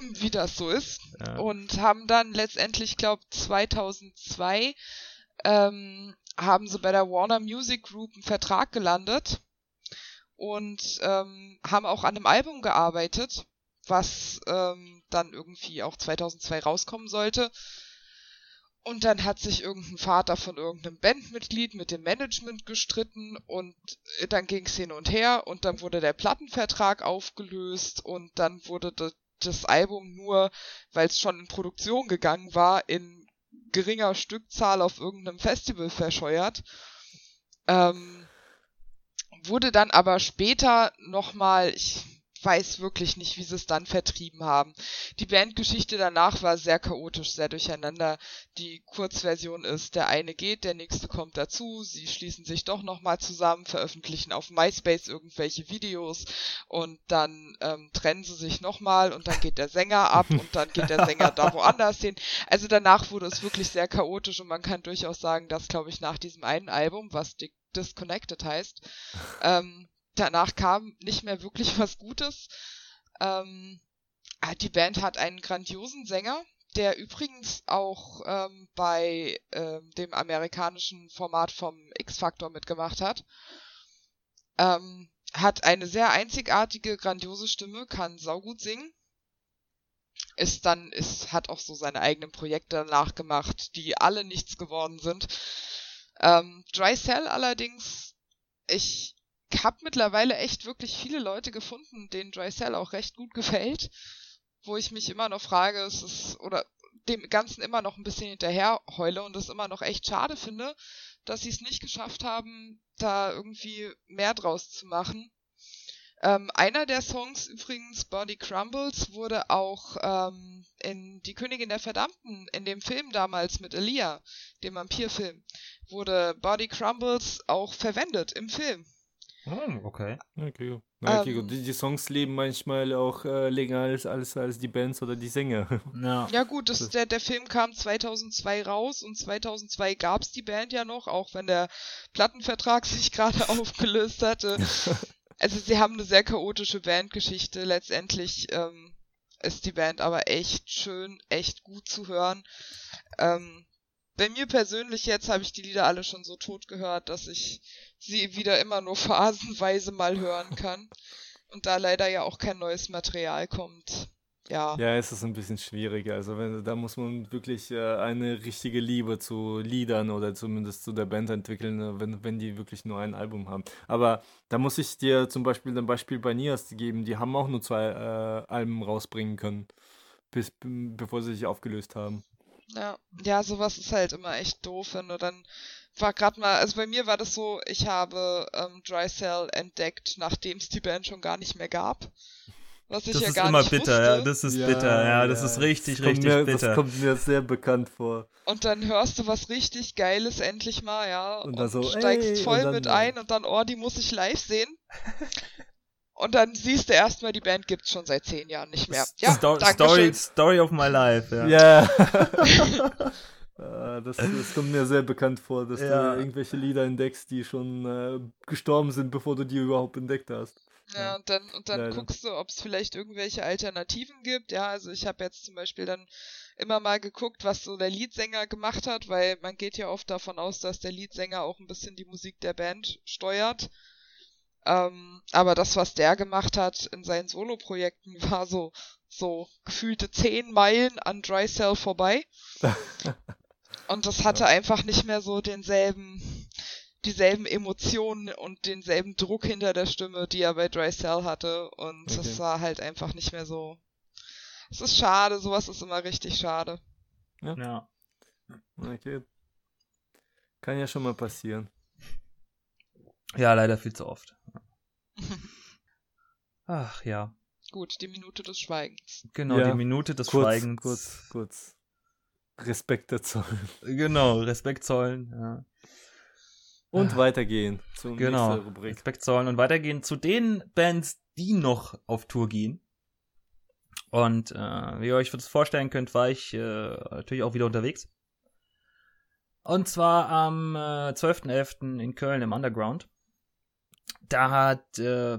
Wie das so ist. Ja. und haben dann letztendlich, glaube 2002 ähm, haben sie bei der Warner Music Group einen Vertrag gelandet und ähm, haben auch an einem Album gearbeitet, was ähm, dann irgendwie auch 2002 rauskommen sollte. Und dann hat sich irgendein Vater von irgendeinem Bandmitglied mit dem Management gestritten und äh, dann ging's hin und her und dann wurde der Plattenvertrag aufgelöst und dann wurde das, Album nur, weil es schon in Produktion gegangen war, in geringer Stückzahl auf irgendeinem Festival verscheuert. Ähm, wurde dann aber später nochmal, ich weiß wirklich nicht, wie sie es dann vertrieben haben. Die Bandgeschichte danach war sehr chaotisch, sehr durcheinander. Die Kurzversion ist, der eine geht, der nächste kommt dazu, sie schließen sich doch nochmal zusammen, veröffentlichen auf MySpace irgendwelche Videos und dann ähm, trennen sie sich nochmal und dann geht der Sänger ab und dann geht der Sänger da woanders hin. Also danach wurde es wirklich sehr chaotisch und man kann durchaus sagen, dass, glaube ich, nach diesem einen Album, was Di- Disconnected heißt, ähm, danach kam nicht mehr wirklich was Gutes. Ähm, ah, die Band hat einen grandiosen Sänger, der übrigens auch ähm, bei ähm, dem amerikanischen Format vom X-Factor mitgemacht hat. Ähm, hat eine sehr einzigartige, grandiose Stimme, kann saugut singen. Ist dann, ist, hat auch so seine eigenen Projekte danach gemacht, die alle nichts geworden sind. Ähm, Dry Cell allerdings, ich habe mittlerweile echt wirklich viele Leute gefunden, denen Dry Cell auch recht gut gefällt, wo ich mich immer noch frage, es ist, oder dem Ganzen immer noch ein bisschen hinterher heule und es immer noch echt schade finde, dass sie es nicht geschafft haben, da irgendwie mehr draus zu machen. Ähm, einer der Songs übrigens, Body Crumbles, wurde auch ähm, in Die Königin der Verdammten, in dem Film damals mit Elia, dem Vampirfilm, wurde Body Crumbles auch verwendet im Film. Oh, okay. Okay. Na, okay Ähm. Die, die Songs leben manchmal auch äh, länger als, als, als die Bands oder die Sänger. Ja. Ja gut, das, der, der Film kam 2002 raus und 2002 gab's die Band ja noch, auch wenn der Plattenvertrag sich gerade aufgelöst hatte. Also sie haben eine sehr chaotische Bandgeschichte. Letztendlich ähm, ist die Band aber echt schön, echt gut zu hören. Ähm, bei mir persönlich jetzt habe ich die Lieder alle schon so tot gehört, dass ich sie wieder immer nur phasenweise mal hören kann. Und da leider ja auch kein neues Material kommt. Ja. Ja, es ist ein bisschen schwieriger. Also wenn, da muss man wirklich äh, eine richtige Liebe zu Liedern oder zumindest zu der Band entwickeln, äh, wenn, wenn die wirklich nur ein Album haben. Aber da muss ich dir zum Beispiel ein Beispiel bei Nias geben. Die haben auch nur zwei äh, Alben rausbringen können, bis, bevor sie sich aufgelöst haben. Ja, ja, sowas ist halt immer echt doof, wenn du dann war grad mal, also bei mir war das so, ich habe ähm, Dry Cell entdeckt, nachdem es die Band schon gar nicht mehr gab. Was ich Das ja ist gar immer nicht bitter, wusste. ja. Das ist bitter, ja. Das ist richtig, das richtig mir, bitter. Das kommt mir sehr bekannt vor. Und dann hörst du was richtig Geiles endlich mal, ja. Und Und, dann so, steigst ey, voll und dann- mit ein und dann, oh, die muss ich live sehen. und dann siehst du erstmal, die Band gibt's schon seit zehn Jahren nicht mehr. Ja, Sto danke Story, schön. Story of my life, ja. Ja. Äh, das, das kommt mir sehr bekannt vor, dass Ja. du irgendwelche Lieder entdeckst, die schon äh, gestorben sind, bevor du die überhaupt entdeckt hast. Ja, und dann, und dann Leider. guckst du, ob es vielleicht irgendwelche Alternativen gibt. Ja, also ich habe jetzt zum Beispiel dann immer mal geguckt, was so der Leadsänger gemacht hat, weil man geht ja oft davon aus, dass der Leadsänger auch ein bisschen die Musik der Band steuert. Ähm, aber das, was der gemacht hat in seinen Soloprojekten, war so, so gefühlte zehn Meilen an Dry Cell vorbei. Und das hatte einfach nicht mehr so denselben, dieselben Emotionen und denselben Druck hinter der Stimme, die er bei Dry Cell hatte. Und Okay. das war halt einfach nicht mehr so. Es ist schade, sowas ist immer richtig schade. ja. Okay. Kann ja schon mal passieren. Ja, leider viel zu oft. Ach ja, Gut, die Minute des Schweigens. genau, Ja, die Minute des Kurz, Schweigens. kurz, kurz. Respekt dazu. Genau, Respekt zollen. Ja. Und Ah. weitergehen zur Genau, nächsten Rubrik. Respekt zollen und weitergehen zu den Bands, die noch auf Tour gehen. Und äh, wie ihr euch das vorstellen könnt, war ich äh, natürlich auch wieder unterwegs. Und zwar am äh, 12.11. in Köln im Underground. Da hat, äh, ja,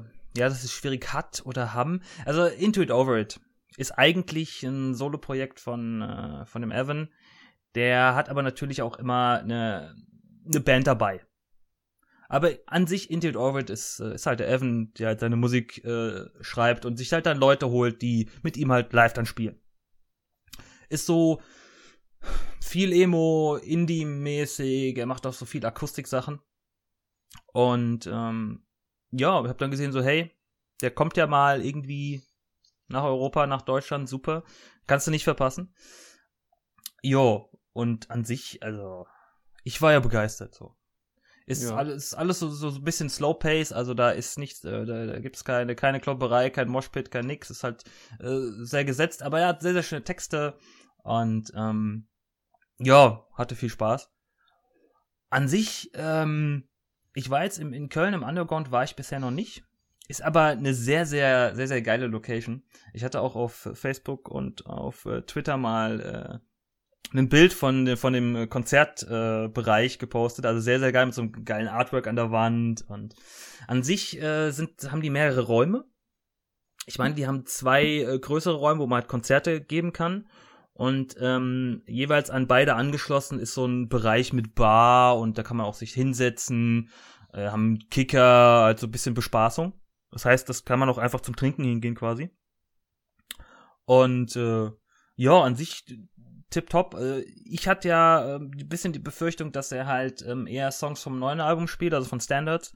das ist schwierig, hat oder haben. Also Into It Over It ist eigentlich ein Solo-Projekt von, äh, von dem Evan. Der hat aber natürlich auch immer eine, eine Band dabei. Aber an sich Into It Over It ist, äh, ist halt der Evan, der halt seine Musik äh, schreibt und sich halt dann Leute holt, die mit ihm halt live dann spielen. Ist so viel Emo, Indie-mäßig, er macht auch so viel Akustiksachen. Und ähm, ja, ich hab dann gesehen, so, hey, der kommt ja mal irgendwie nach Europa, nach Deutschland, super. Kannst du nicht verpassen. Jo, und an sich, also, ich war ja begeistert, so. Ist Ja. alles, alles so, so ein bisschen Slow Pace, also da ist nichts, äh, da, da gibt's keine, keine Klopperei, kein Moshpit, kein nix, ist halt äh, sehr gesetzt, aber er hat sehr, sehr schöne Texte und ähm, ja, hatte viel Spaß. An sich, ähm, ich war jetzt im, in Köln im Underground, war ich bisher noch nicht. Ist aber eine sehr, sehr, sehr, sehr geile Location. Ich hatte auch auf Facebook und auf äh, Twitter mal äh, ein Bild von, von dem Konzertbereich äh, gepostet. Also sehr, sehr geil mit so einem geilen Artwork an der Wand. Und an sich äh, sind, haben die mehrere Räume. Ich meine, die haben zwei äh, größere Räume, wo man halt Konzerte geben kann. Und ähm, jeweils an beide angeschlossen ist so ein Bereich mit Bar und da kann man auch sich hinsetzen, äh, haben Kicker, also ein bisschen Bespaßung. Das heißt, das kann man auch einfach zum Trinken hingehen quasi. Und äh, ja, an sich tipptopp. Äh, ich hatte ja äh, ein bisschen die Befürchtung, dass er halt ähm, eher Songs vom neuen Album spielt, also von Standards.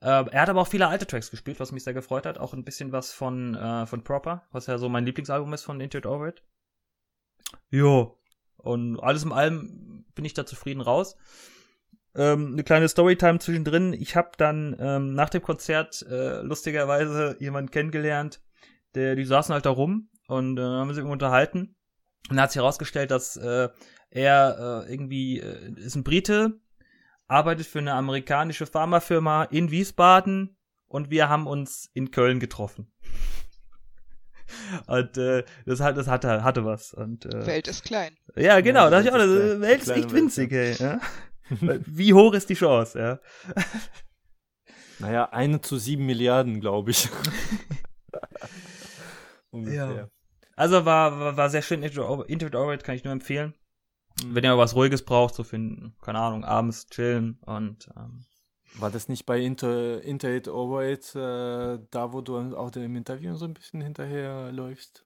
Äh, er hat aber auch viele alte Tracks gespielt, was mich sehr gefreut hat. Auch ein bisschen was von, äh, von Proper, was ja so mein Lieblingsalbum ist von Into It Over It. Jo. Und alles in allem bin ich da zufrieden raus. Ähm, eine kleine Storytime zwischendrin. Ich habe dann ähm, nach dem Konzert äh, lustigerweise jemanden kennengelernt, der die saßen halt da rum und äh, haben sich unterhalten. Und da hat sich herausgestellt, dass äh, er äh, irgendwie äh, ist ein Brite arbeitet für eine amerikanische Pharmafirma in Wiesbaden und wir haben uns in Köln getroffen. Und äh, das, hat, das hatte, hatte was. Und, äh, Welt ist klein. Ja, genau, Ja, da dachte ich auch, Welt ist. Welt ist echt Welt, winzig, ey. Ja? Wie hoch ist die Chance, ja? Naja, eine zu sieben Milliarden, glaube ich. Ungefähr. Also war, war, war sehr schön. Intimate Orbit kann ich nur empfehlen. Wenn ihr mal was Ruhiges braucht, so für, keine Ahnung, abends chillen und ähm, War das nicht bei Inter, Inter 808 äh, da, wo du auch im Interview so ein bisschen hinterher läufst?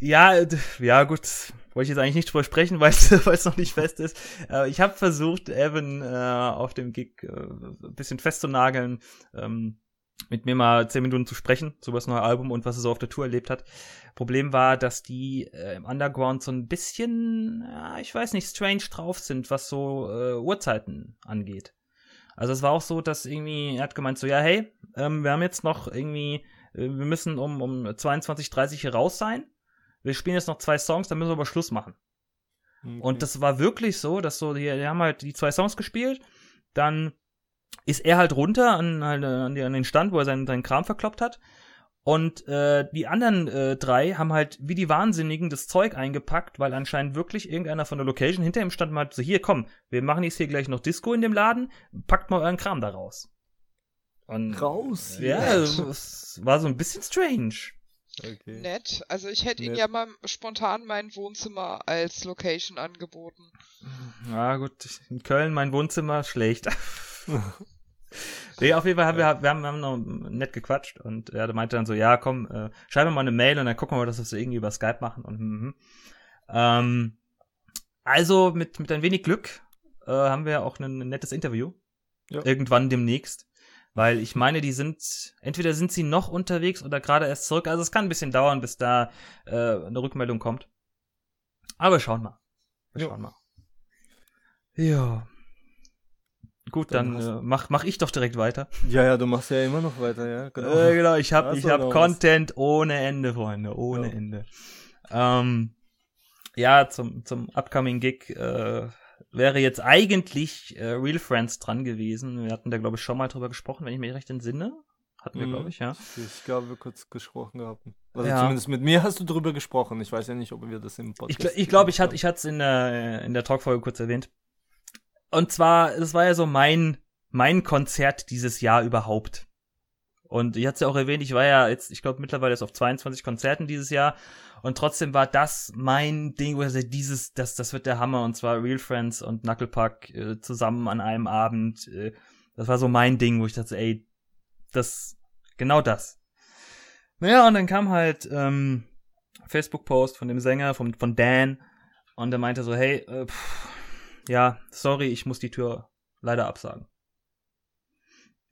Ja, ja, gut. Wollte ich jetzt eigentlich nicht drüber sprechen, weil es noch nicht fest ist. Äh, ich habe versucht, Evan äh, auf dem Gig äh, ein bisschen festzunageln, ähm, mit mir mal zehn Minuten zu sprechen, so über das neue Album und was er so auf der Tour erlebt hat. Problem war, dass die äh, im Underground so ein bisschen, ich weiß nicht, strange drauf sind, was so äh, Uhrzeiten angeht. Also es war auch so, dass irgendwie, er hat gemeint so, ja, hey, ähm, wir haben jetzt noch irgendwie, äh, wir müssen um, um 22.30 hier raus sein. Wir spielen jetzt noch zwei Songs, dann müssen wir aber Schluss machen. Okay. Und das war wirklich so, dass so, die, die haben halt die zwei Songs gespielt, dann ist er halt runter an, an, den Stand, wo er seinen, seinen Kram verkloppt hat. Und äh, die anderen äh, drei haben halt wie die Wahnsinnigen das Zeug eingepackt, weil anscheinend wirklich irgendeiner von der Location hinter ihm stand und meinte so, hier, komm, wir machen jetzt hier gleich noch Disco in dem Laden, packt mal euren Kram da raus. Und, Raus Ja, also, es war so ein bisschen strange. Okay. Nett. Also ich hätte Ihnen Nett. ja mal spontan mein Wohnzimmer als Location angeboten. Ja, gut, in Köln mein Wohnzimmer schlecht. nee, auf jeden Fall haben wir, wir haben, wir haben noch nett gequatscht und er meinte dann so, ja, komm, äh, schreib mir mal eine Mail und dann gucken wir, dass wir das irgendwie über Skype machen und mhm. ähm, also mit, mit ein wenig Glück äh, haben wir auch ein, nettes Interview. Ja. Irgendwann demnächst. Weil ich meine, die sind, entweder sind sie noch unterwegs oder gerade erst zurück. Also es kann ein bisschen dauern, bis da äh, eine Rückmeldung kommt. Aber wir schauen mal. Wir schauen mal. Ja. Gut, Dann dann, äh, mach, mach ich doch direkt weiter. Ja, ja, du machst ja immer noch weiter, ja. Genau. Äh, genau, ich hab, Hast ich hab was? Content ohne Ende, Freunde, ohne Ja. Ende. Ähm, ja, zum, zum upcoming Gig äh, wäre jetzt eigentlich äh, Real Friends dran gewesen. Wir hatten da, glaube ich, schon mal drüber gesprochen, wenn ich mich recht entsinne. Hatten wir, Mhm. glaube ich, ja. Ich glaube, wir kurz gesprochen gehabt. Also Ja. zumindest mit mir hast du drüber gesprochen. Ich weiß ja nicht, ob wir das im Ich, Podcast ich glaube, ich hatte ich hatte es in der, in der Talkfolge kurz erwähnt. Und zwar, es war ja so mein, mein Konzert dieses Jahr überhaupt. Und ich hatte es ja auch erwähnt, ich war ja jetzt, ich glaube, mittlerweile ist auf 22 Konzerten dieses Jahr. Und trotzdem war das mein Ding, wo ich sagte, dieses, das, das wird der Hammer. Und zwar Real Friends und Knucklepuck äh, zusammen an einem Abend. Äh, das war so mein Ding, wo ich dachte, ey, das, genau das. Naja, und dann kam halt ähm, Facebook-Post von dem Sänger, von, von Dan. Und er meinte so, hey, äh, pff, ja, sorry, ich muss die Tür leider absagen.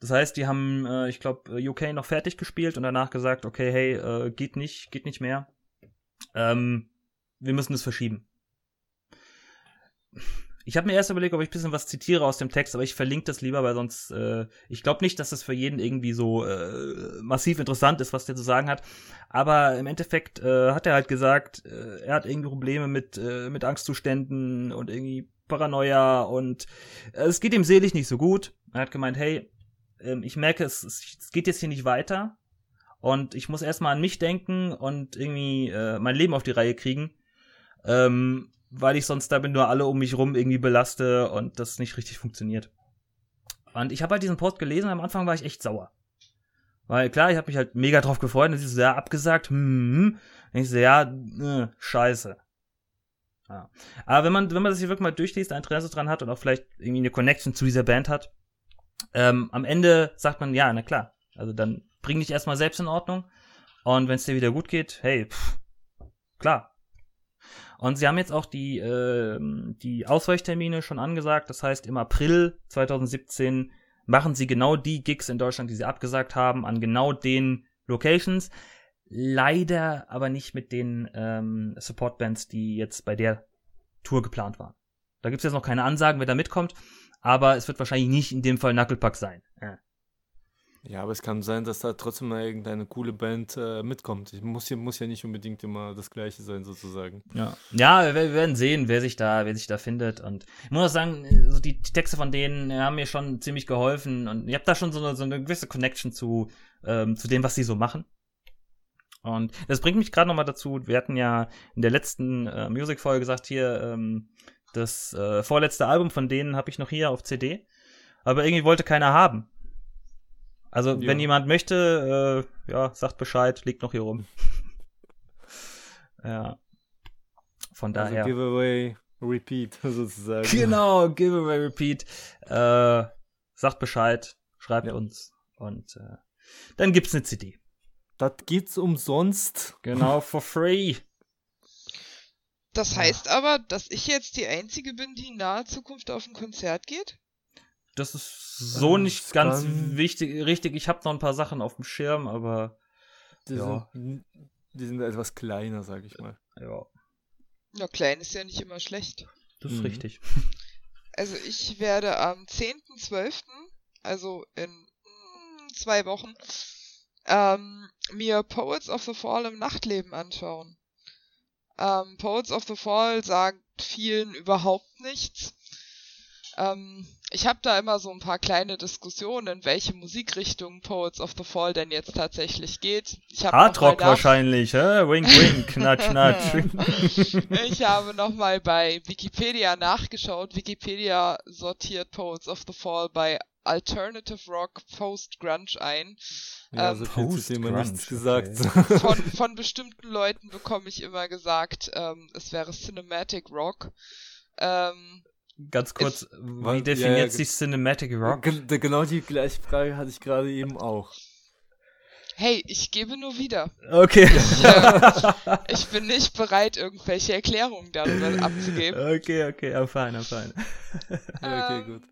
Das heißt, die haben, äh, ich glaube, UK noch fertig gespielt und danach gesagt, okay, hey, äh, geht nicht, geht nicht mehr. Ähm, wir müssen das verschieben. Ich habe mir erst überlegt, ob ich ein bisschen was zitiere aus dem Text, aber ich verlinke das lieber, weil sonst, äh, ich glaube nicht, dass das für jeden irgendwie so äh, massiv interessant ist, was der zu sagen hat. Aber im Endeffekt äh, hat er halt gesagt, äh, er hat irgendwie Probleme mit, äh, mit Angstzuständen und irgendwie Paranoia und äh, es geht ihm selig nicht so gut. Er hat gemeint, hey, ähm, ich merke, es, es, geht jetzt hier nicht weiter und ich muss erstmal an mich denken und irgendwie äh, mein Leben auf die Reihe kriegen. Ähm, weil ich sonst damit nur alle um mich rum irgendwie belaste und das nicht richtig funktioniert. Und ich habe halt diesen Post gelesen am Anfang war ich echt sauer. Weil klar, ich habe mich halt mega drauf gefreut, und sie so, ja, abgesagt, hm. Und ich so, ja, äh, scheiße. Ja. Aber wenn man, wenn man das hier wirklich mal durchliest, ein Interesse dran hat und auch vielleicht irgendwie eine Connection zu dieser Band hat, ähm, am Ende sagt man, ja, na klar. Also dann bring dich erstmal selbst in Ordnung. Und wenn es dir wieder gut geht, hey, pff, klar, und sie haben jetzt auch die, äh, die Ausweichtermine schon angesagt. Das heißt, im April 2017 machen sie genau die Gigs in Deutschland, die sie abgesagt haben, an genau den Locations. Leider aber nicht mit den ähm, Supportbands, die jetzt bei der Tour geplant waren. Da gibt es jetzt noch keine Ansagen, wer da mitkommt, aber es wird wahrscheinlich nicht in dem Fall Knucklepuck sein. Ja. Ja, aber es kann sein, dass da trotzdem mal irgendeine coole Band äh, mitkommt. Ich muss, ja, muss ja nicht unbedingt immer das Gleiche sein, sozusagen. Ja, ja wir, wir werden sehen, wer sich da, wer sich da findet. Und ich muss auch sagen, äh, so die, die Texte von denen haben mir schon ziemlich geholfen. Und ich habe da schon so eine, so eine gewisse Connection zu, ähm, zu dem, was sie so machen. Und das bringt mich gerade nochmal dazu, wir hatten ja in der letzten äh, Music-Folge gesagt, hier, ähm, das äh, vorletzte Album von denen habe ich noch hier auf CD. Aber irgendwie wollte keiner haben. Also, ja. wenn jemand möchte, äh, ja, sagt Bescheid, liegt noch hier rum. ja. Von also daher. Also Giveaway, Repeat, sozusagen. Genau, Giveaway, Repeat. Äh, sagt Bescheid, schreibt ja. uns und äh, dann gibt's eine CD. Das geht's umsonst. Genau, for free. Das heißt aber, dass ich jetzt die Einzige bin, die in naher Zukunft auf ein Konzert geht? Das ist so äh, nicht ganz wichtig, richtig. Ich habe noch ein paar Sachen auf dem Schirm, aber die, ja. sind, die sind etwas kleiner, sag ich mal. Ja. Ja, klein ist ja nicht immer schlecht. Das ist mhm. richtig. Also ich werde am 10.12., also in mm, zwei Wochen, ähm, mir Poets of the Fall im Nachtleben anschauen. Ähm, Poets of the Fall sagt vielen überhaupt nichts. Ähm, ich habe da immer so ein paar kleine Diskussionen, in welche Musikrichtung Poets of the Fall denn jetzt tatsächlich geht. Hardrock wahrscheinlich, hä? Wink, wink, knatsch, knatsch. ich habe nochmal bei Wikipedia nachgeschaut. Wikipedia sortiert Poets of the Fall bei Alternative Rock Post-Grunge ein. Ja, ähm, so viel zu dem nichts gesagt. Okay. Von, von bestimmten Leuten bekomme ich immer gesagt, ähm, es wäre Cinematic Rock. Ähm, Ganz kurz, ist, wie definiert ja, sich Cinematic Rock? Genau die gleiche Frage hatte ich gerade eben auch. Hey, ich gebe nur wieder. Okay. Ich, äh, ich bin nicht bereit, irgendwelche Erklärungen darüber abzugeben. Okay, okay, I'm fine, I'm fine. okay, gut.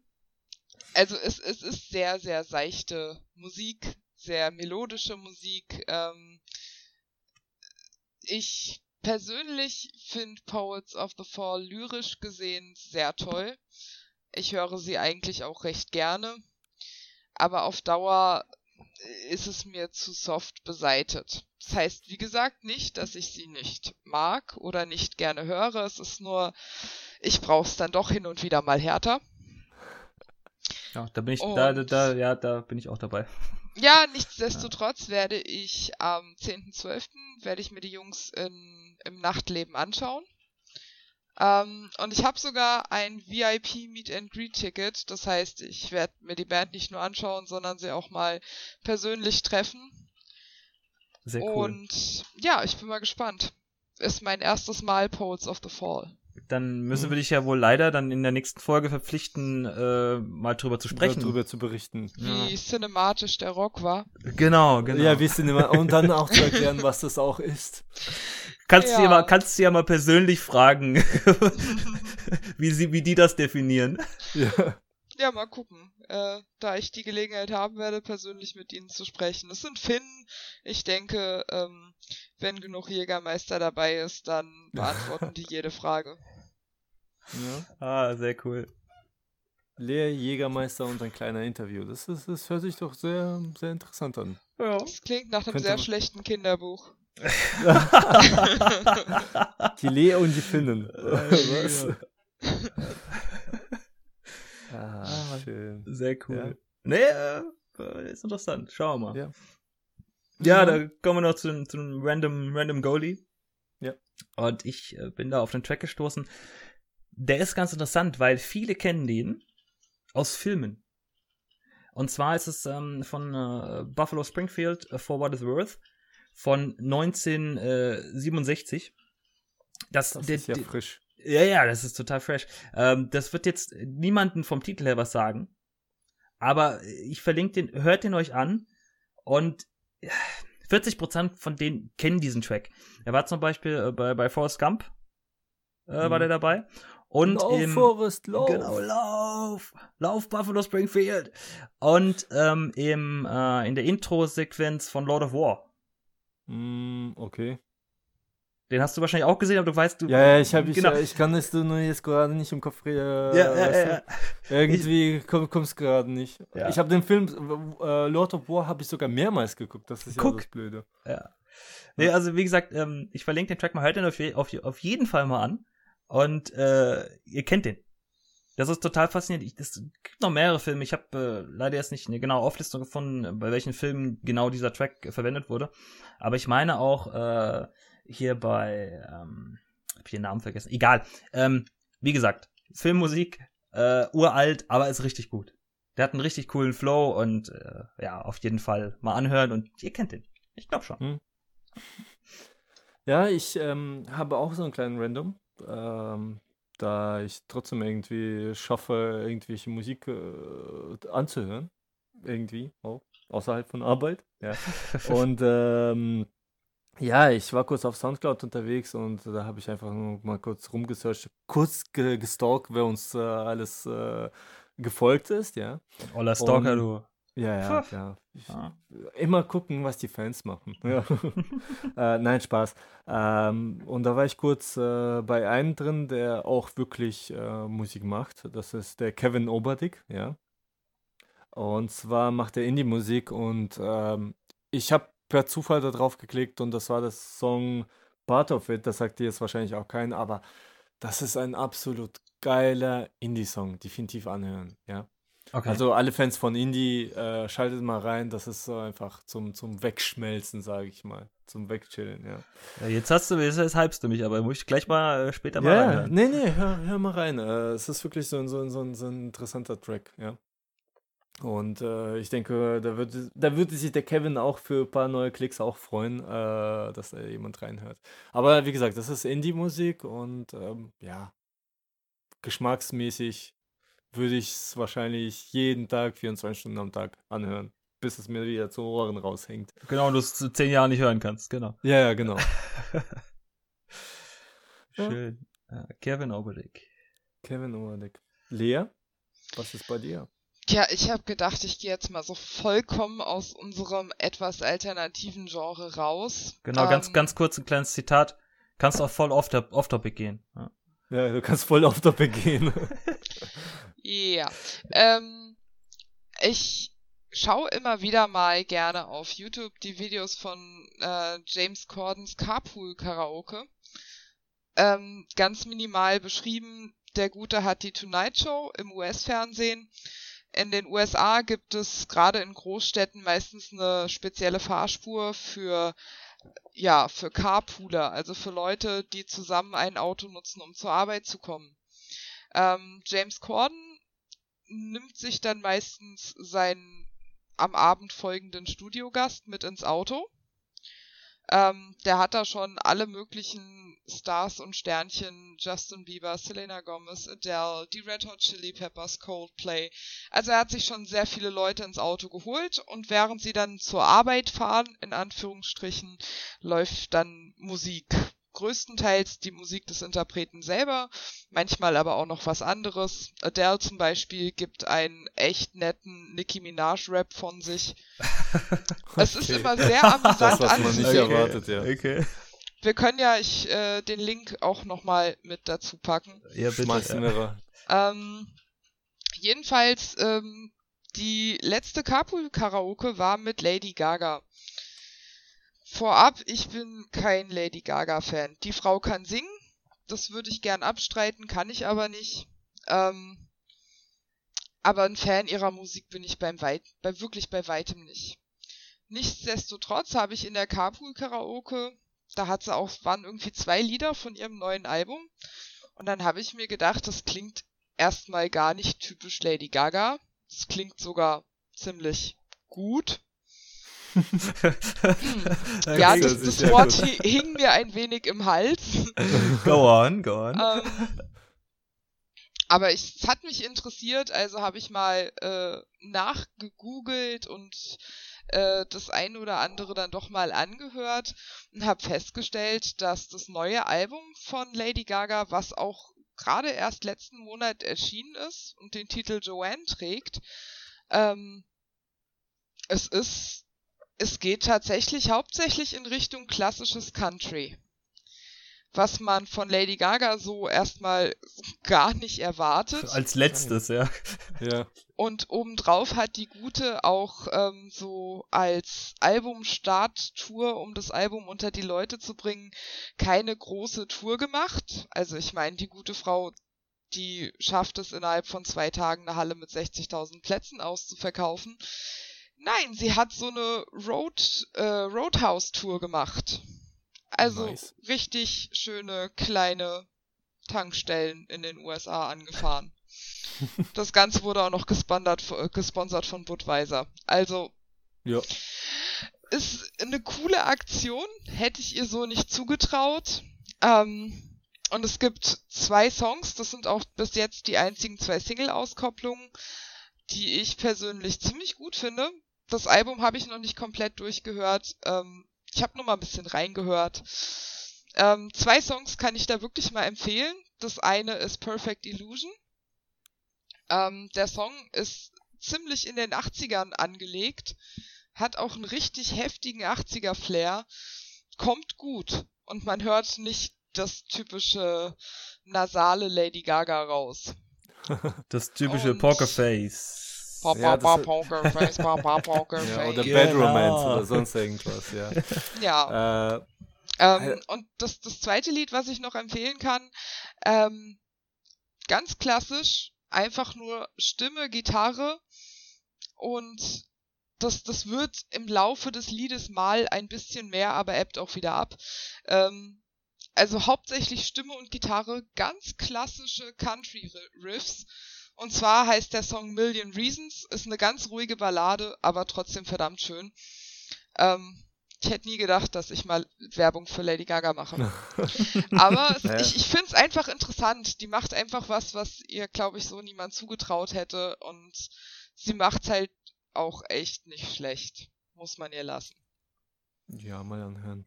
Also es, es ist sehr, sehr seichte Musik, sehr melodische Musik. Ähm, ich persönlich finde Poets of the Fall lyrisch gesehen sehr toll. Ich höre sie eigentlich auch recht gerne. Aber auf Dauer ist es mir zu soft beseitet. Das heißt, wie gesagt, nicht, dass ich sie nicht mag oder nicht gerne höre. Es ist nur, ich brauche es dann doch hin und wieder mal härter. Ja, da bin ich, da, da, da, ja, da bin ich auch dabei. Ja, nichtsdestotrotz werde ich am 10.12. werde ich mir die Jungs in, im Nachtleben anschauen. Ähm, und ich habe sogar ein VIP Meet and Greet Ticket. Das heißt, ich werde mir die Band nicht nur anschauen, sondern sie auch mal persönlich treffen. Sehr cool. Und ja, ich bin mal gespannt. Ist mein erstes Mal Poets of the Fall. Dann müssen mhm. wir dich ja wohl leider dann in der nächsten Folge verpflichten, äh, mal drüber zu sprechen. Darüber zu berichten. Wie ja. cinematisch der Rock war. Genau, genau. Ja, wie cinema und dann auch zu erklären, was das auch ist. Kannst ja. du ja mal, kannst du ja mal persönlich fragen, wie sie, wie die das definieren. Ja. Ja, mal gucken. Äh, da ich die Gelegenheit haben werde, persönlich mit ihnen zu sprechen. Es sind Finnen. Ich denke, ähm, wenn genug Jägermeister dabei ist, dann beantworten die jede Frage. Ja. Ah, sehr cool. Leer Jägermeister und ein kleiner Interview. Das, ist, das hört sich doch sehr, sehr interessant an. Ja. Das klingt nach einem Könnte sehr schlechten Kinderbuch. die Lee und die Finnen. Was? Ah, ah, schön. Sehr cool. Ja. Nee, äh, ist interessant. Schauen wir mal. Ja. Ja, mhm. da kommen wir noch zu, zu einem random, random Goalie. Ja. Und ich äh, bin da auf den Track gestoßen. Der ist ganz interessant, weil viele kennen den aus Filmen. Und zwar ist es ähm, von äh, Buffalo Springfield, uh, For What Is Worth, von 1967. Das, das ist ja frisch. Ja, ja, das ist total fresh. Ähm, das wird jetzt niemanden vom Titel her was sagen. Aber ich verlinke den, hört den euch an. Und 40% von denen kennen diesen Track. Er war zum Beispiel äh, bei, bei Forrest Gump, äh, mhm. war der dabei. Und lauf, im, Forrest, lauf. Genau, lauf. Lauf, Buffalo Springfield. Und ähm, im, äh, in der Intro-Sequenz von Lord of War. Mm, okay. Den hast du wahrscheinlich auch gesehen, aber du weißt, du. Ja, ja, ich, hab, ich, genau. ich kann es nur jetzt gerade nicht im Kopf äh, ja, ja, ja, ja. Irgendwie komm, kommst gerade nicht. Ja. Ich habe den Film äh, Lord of War habe ich sogar mehrmals geguckt. Das ist Guck. ja das Blöde. Ja. Nee, also wie gesagt, ähm, ich verlinke den Track mal heute auf, auf, auf jeden Fall mal an. Und äh, ihr kennt den. Das ist total faszinierend. Es gibt noch mehrere Filme. Ich habe äh, leider jetzt nicht eine genaue Auflistung gefunden, bei welchen Filmen genau dieser Track verwendet wurde. Aber ich meine auch äh, hier bei, ähm, hab ich den Namen vergessen, egal. Ähm, wie gesagt, Filmmusik, äh, uralt, aber ist richtig gut. Der hat einen richtig coolen Flow und äh, ja, auf jeden Fall mal anhören und ihr kennt den. Ich glaube schon. Hm. Ja, ich ähm, habe auch so einen kleinen Random, ähm, da ich trotzdem irgendwie schaffe, irgendwelche Musik äh, anzuhören. Irgendwie auch, außerhalb von Arbeit. Ja. und ähm, ja, ich war kurz auf Soundcloud unterwegs und da habe ich einfach nur mal kurz rumgesearched, kurz ge gestalkt, wer uns äh, alles äh, gefolgt ist, ja. Oller Stalker, und, du. Ja, ja, ja. Ich, ah. Immer gucken, was die Fans machen. Ja. äh, nein, Spaß. Ähm, und da war ich kurz äh, bei einem drin, der auch wirklich äh, Musik macht. Das ist der Kevin Oberdick, ja. Und zwar macht er Indie-Musik und ähm, ich habe per Zufall da drauf geklickt und das war das Song Part of It. Das sagt dir jetzt wahrscheinlich auch keinen, aber das ist ein absolut geiler Indie-Song. Definitiv anhören, ja. Okay. Also alle Fans von Indie, äh, schaltet mal rein. Das ist so einfach zum, zum Wegschmelzen, sage ich mal. Zum Wegchillen, ja. ja. Jetzt hast du, jetzt, jetzt hypst du mich, aber muss ich gleich mal äh, später mal ja, reinhören. Nee, nee, hör, hör mal rein. Äh, es ist wirklich so, so, so, so ein interessanter Track, ja. Und äh, ich denke, da würde, da würde sich der Kevin auch für ein paar neue Klicks auch freuen, äh, dass da jemand reinhört. Aber wie gesagt, das ist Indie-Musik und ähm, ja, geschmacksmäßig würde ich es wahrscheinlich jeden Tag, 24 Stunden am Tag anhören, bis es mir wieder zu Ohren raushängt. Genau, und du es zu zehn Jahren nicht hören kannst, genau. Ja, ja, genau. Schön. Ja, Kevin Oberdick. Kevin Oberdick. Lea, was ist bei dir? Tja, ich habe gedacht, ich gehe jetzt mal so vollkommen aus unserem etwas alternativen Genre raus. Genau, ähm, ganz, ganz kurz ein kleines Zitat. Kannst auch voll off-topic off gehen. Ja. ja. du kannst voll off-topic gehen. ja. Ähm, ich schaue immer wieder mal gerne auf YouTube die Videos von äh, James Cordens Carpool Karaoke. Ähm, ganz minimal beschrieben, der Gute hat die Tonight Show im US-Fernsehen in den USA gibt es gerade in Großstädten meistens eine spezielle Fahrspur für ja, für Carpooler, also für Leute, die zusammen ein Auto nutzen, um zur Arbeit zu kommen. Ähm, James Corden nimmt sich dann meistens seinen am Abend folgenden Studiogast mit ins Auto ähm, der hat da schon alle möglichen Stars und Sternchen, Justin Bieber, Selena Gomez, Adele, die Red Hot Chili Peppers, Coldplay. Also er hat sich schon sehr viele Leute ins Auto geholt und während sie dann zur Arbeit fahren, in Anführungsstrichen, läuft dann Musik größtenteils die Musik des Interpreten selber, manchmal aber auch noch was anderes. Adele zum Beispiel gibt einen echt netten Nicki Minaj Rap von sich. okay. Es ist immer sehr amüsant das, was man nicht erwartet, ja. Okay. Wir können ja ich, äh, den Link auch nochmal mit dazu packen. Ja, bitte. Ja. Ähm, jedenfalls, ähm, die letzte Carpool Karaoke war mit Lady Gaga. Vorab, ich bin kein Lady Gaga-Fan. Die Frau kann singen, das würde ich gern abstreiten, kann ich aber nicht. Ähm, aber ein Fan ihrer Musik bin ich beim Weit bei wirklich bei weitem nicht. Nichtsdestotrotz habe ich in der Carpool Karaoke, da hat sie auch, waren irgendwie zwei Lieder von ihrem neuen Album. Und dann habe ich mir gedacht, das klingt erstmal gar nicht typisch Lady Gaga. Das klingt sogar ziemlich gut. ja, das, das Wort hing mir ein wenig im Hals. Go on, go on. Ähm, aber ich, es hat mich interessiert, also habe ich mal äh, nachgegoogelt und äh, das eine oder andere dann doch mal angehört und habe festgestellt, dass das neue Album von Lady Gaga, was auch gerade erst letzten Monat erschienen ist und den Titel Joanne trägt, ähm, es ist es geht tatsächlich hauptsächlich in Richtung klassisches Country. Was man von Lady Gaga so erstmal gar nicht erwartet. Als letztes, ja. Ja. Und obendrauf hat die Gute auch ähm, so als Albumstart-Tour, um das Album unter die Leute zu bringen, keine große Tour gemacht. Also ich meine, die gute Frau, die schafft es innerhalb von zwei Tagen eine Halle mit 60.000 Plätzen auszuverkaufen. Nein, sie hat so eine Road, äh, Roadhouse-Tour gemacht. Also Nice. richtig schöne kleine Tankstellen in den USA angefahren. Das Ganze wurde auch noch gesponsert, äh, gesponsert von Budweiser. Also Ja. ist eine coole Aktion, hätte ich ihr so nicht zugetraut. Ähm, und es gibt zwei Songs, das sind auch bis jetzt die einzigen zwei Single-Auskopplungen, die ich persönlich ziemlich gut finde. Das Album habe ich noch nicht komplett durchgehört. Ähm, ich habe nur mal ein bisschen reingehört. Ähm, zwei Songs kann ich da wirklich mal empfehlen. Das eine ist Perfect Illusion. Ähm, der Song ist ziemlich in den 80ern angelegt, hat auch einen richtig heftigen 80er Flair, kommt gut und man hört nicht das typische nasale Lady Gaga raus. Das typische Und- Pokerface. Ja, Pokerface, pa, ja Pokerface. oder Genau. Bad Romance oder sonst irgendwas, ja. Ja. Äh, Ähm, und das, das zweite Lied, was ich noch empfehlen kann, ähm, ganz klassisch, einfach nur Stimme, Gitarre und das, das wird im Laufe des Liedes mal ein bisschen mehr, aber ebbt auch wieder ab. Ähm, also hauptsächlich Stimme und Gitarre, ganz klassische Country-Riffs. Und zwar heißt der Song Million Reasons, ist eine ganz ruhige Ballade, aber trotzdem verdammt schön. Ähm, ich hätte nie gedacht, dass ich mal Werbung für Lady Gaga mache. Aber es, Ja. ich, ich finde es einfach interessant. Die macht einfach was, was ihr, glaube ich, so niemand zugetraut hätte. Und sie macht's halt auch echt nicht schlecht. Muss man ihr lassen. ja, mal anhören.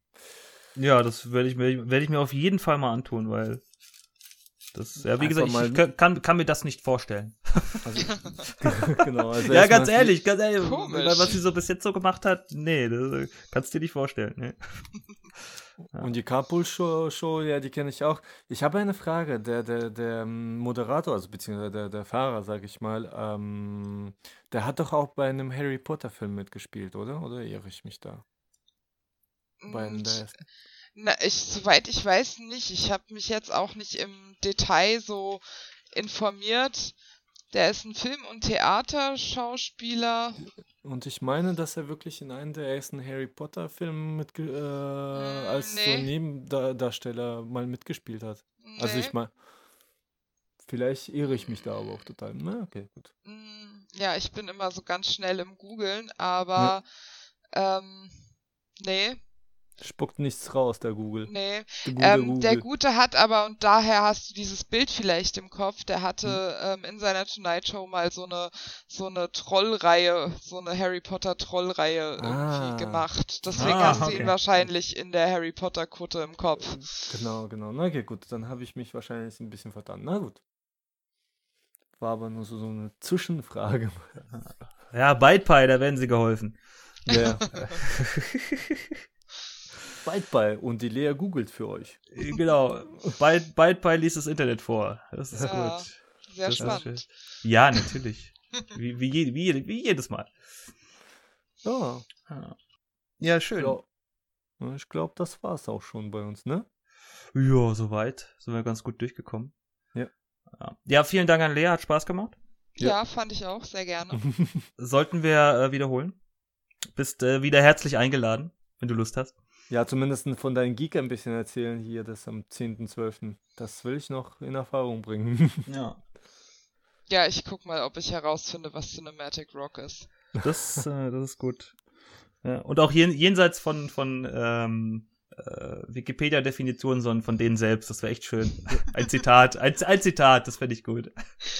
Ja, das werde ich, mir werd ich mir auf jeden Fall mal antun, weil das, ja, wie Einfach gesagt, ich, ich kann- kann, mir das nicht vorstellen. Also, genau, also ja, ganz ehrlich, ganz ehrlich, Komisch. weil was sie so bis jetzt so gemacht hat, nee, das äh, kannst du dir nicht vorstellen. Nee. Und die Carpool-Show, Show, ja, die kenne ich auch. Ich habe eine Frage. Der, der, der ähm, Moderator, also beziehungsweise der, der Fahrer, sage ich mal, ähm, der hat doch auch bei einem Harry Potter-Film mitgespielt, oder? Oder irre ich mich da? Bei einem Und, der ersten. Na, ich, soweit ich weiß nicht. Ich habe mich jetzt auch nicht im Detail so informiert. Der ist ein Film- und Theaterschauspieler. Und ich meine, dass er wirklich in einem der ersten Harry Potter-Filme äh, als so nee. Nebendarsteller mal mitgespielt hat. Also Nee. ich meine, vielleicht irre ich mich da aber auch total. Na, okay, gut. Mm, Ja, ich bin immer so ganz schnell im Googeln, aber ähm, nee, Spuckt nichts raus, der Google. nee. Der gute Ähm, der Google. Gute hat aber, und daher hast du dieses Bild vielleicht im Kopf, der hatte ähm, in seiner Tonight Show mal so eine so eine Trollreihe, so eine Harry Potter Trollreihe irgendwie Ah. gemacht. Deswegen Ah, hast du okay. ihn wahrscheinlich in der Harry Potter Kutte im Kopf. Genau, genau. Na okay, gut, dann habe ich mich wahrscheinlich ein bisschen vertan. Na gut. War aber nur so, so eine Zwischenfrage. Ja, Bite Pie, da werden sie geholfen. Ja. Byteball und die Lea googelt für euch. genau. Bite, Bite Pie liest das Internet vor. Das ist Ja, gut. Sehr Das spannend. Ja, natürlich. wie, wie, wie, wie jedes Mal. Ja, Ja, ja schön. ja. Ich glaube, das war's auch schon bei uns, ne? Ja, soweit. Sind wir ganz gut durchgekommen. Ja. Ja, ja vielen Dank an Lea, hat Spaß gemacht. Ja, fand ich auch sehr gerne. Sollten wir äh, wiederholen. Bist äh, wieder herzlich eingeladen, wenn du Lust hast. Ja, zumindest von deinen Geek ein bisschen erzählen hier, das am 10.12. Das will ich noch in Erfahrung bringen. Ja. Ja, ich guck mal, ob ich herausfinde, was Cinematic Rock ist. Das, äh, das ist gut. Ja, und auch jen, jenseits von, von ähm, äh, Wikipedia-Definitionen, sondern von denen selbst. Das wäre echt schön. Ein Zitat, ein, ein Zitat, das fände ich gut.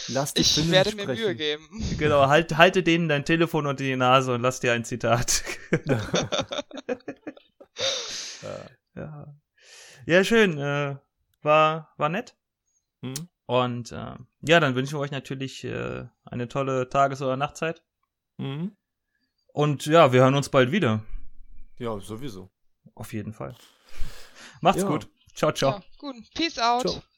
Lass dich Ich werde mir sprechen. Mühe geben. Genau, halt, halte denen dein Telefon unter die Nase und lass dir ein Zitat. ja. ja, schön. Äh, war, war nett. Hm? Und äh, ja, dann wünschen wir euch natürlich äh, eine tolle Tages- oder Nachtzeit. Mhm. Und ja, wir hören uns bald wieder. Ja, sowieso. Auf jeden Fall. Macht's Ja. gut. Ciao, ciao. Ja, gut. Peace out. Ciao.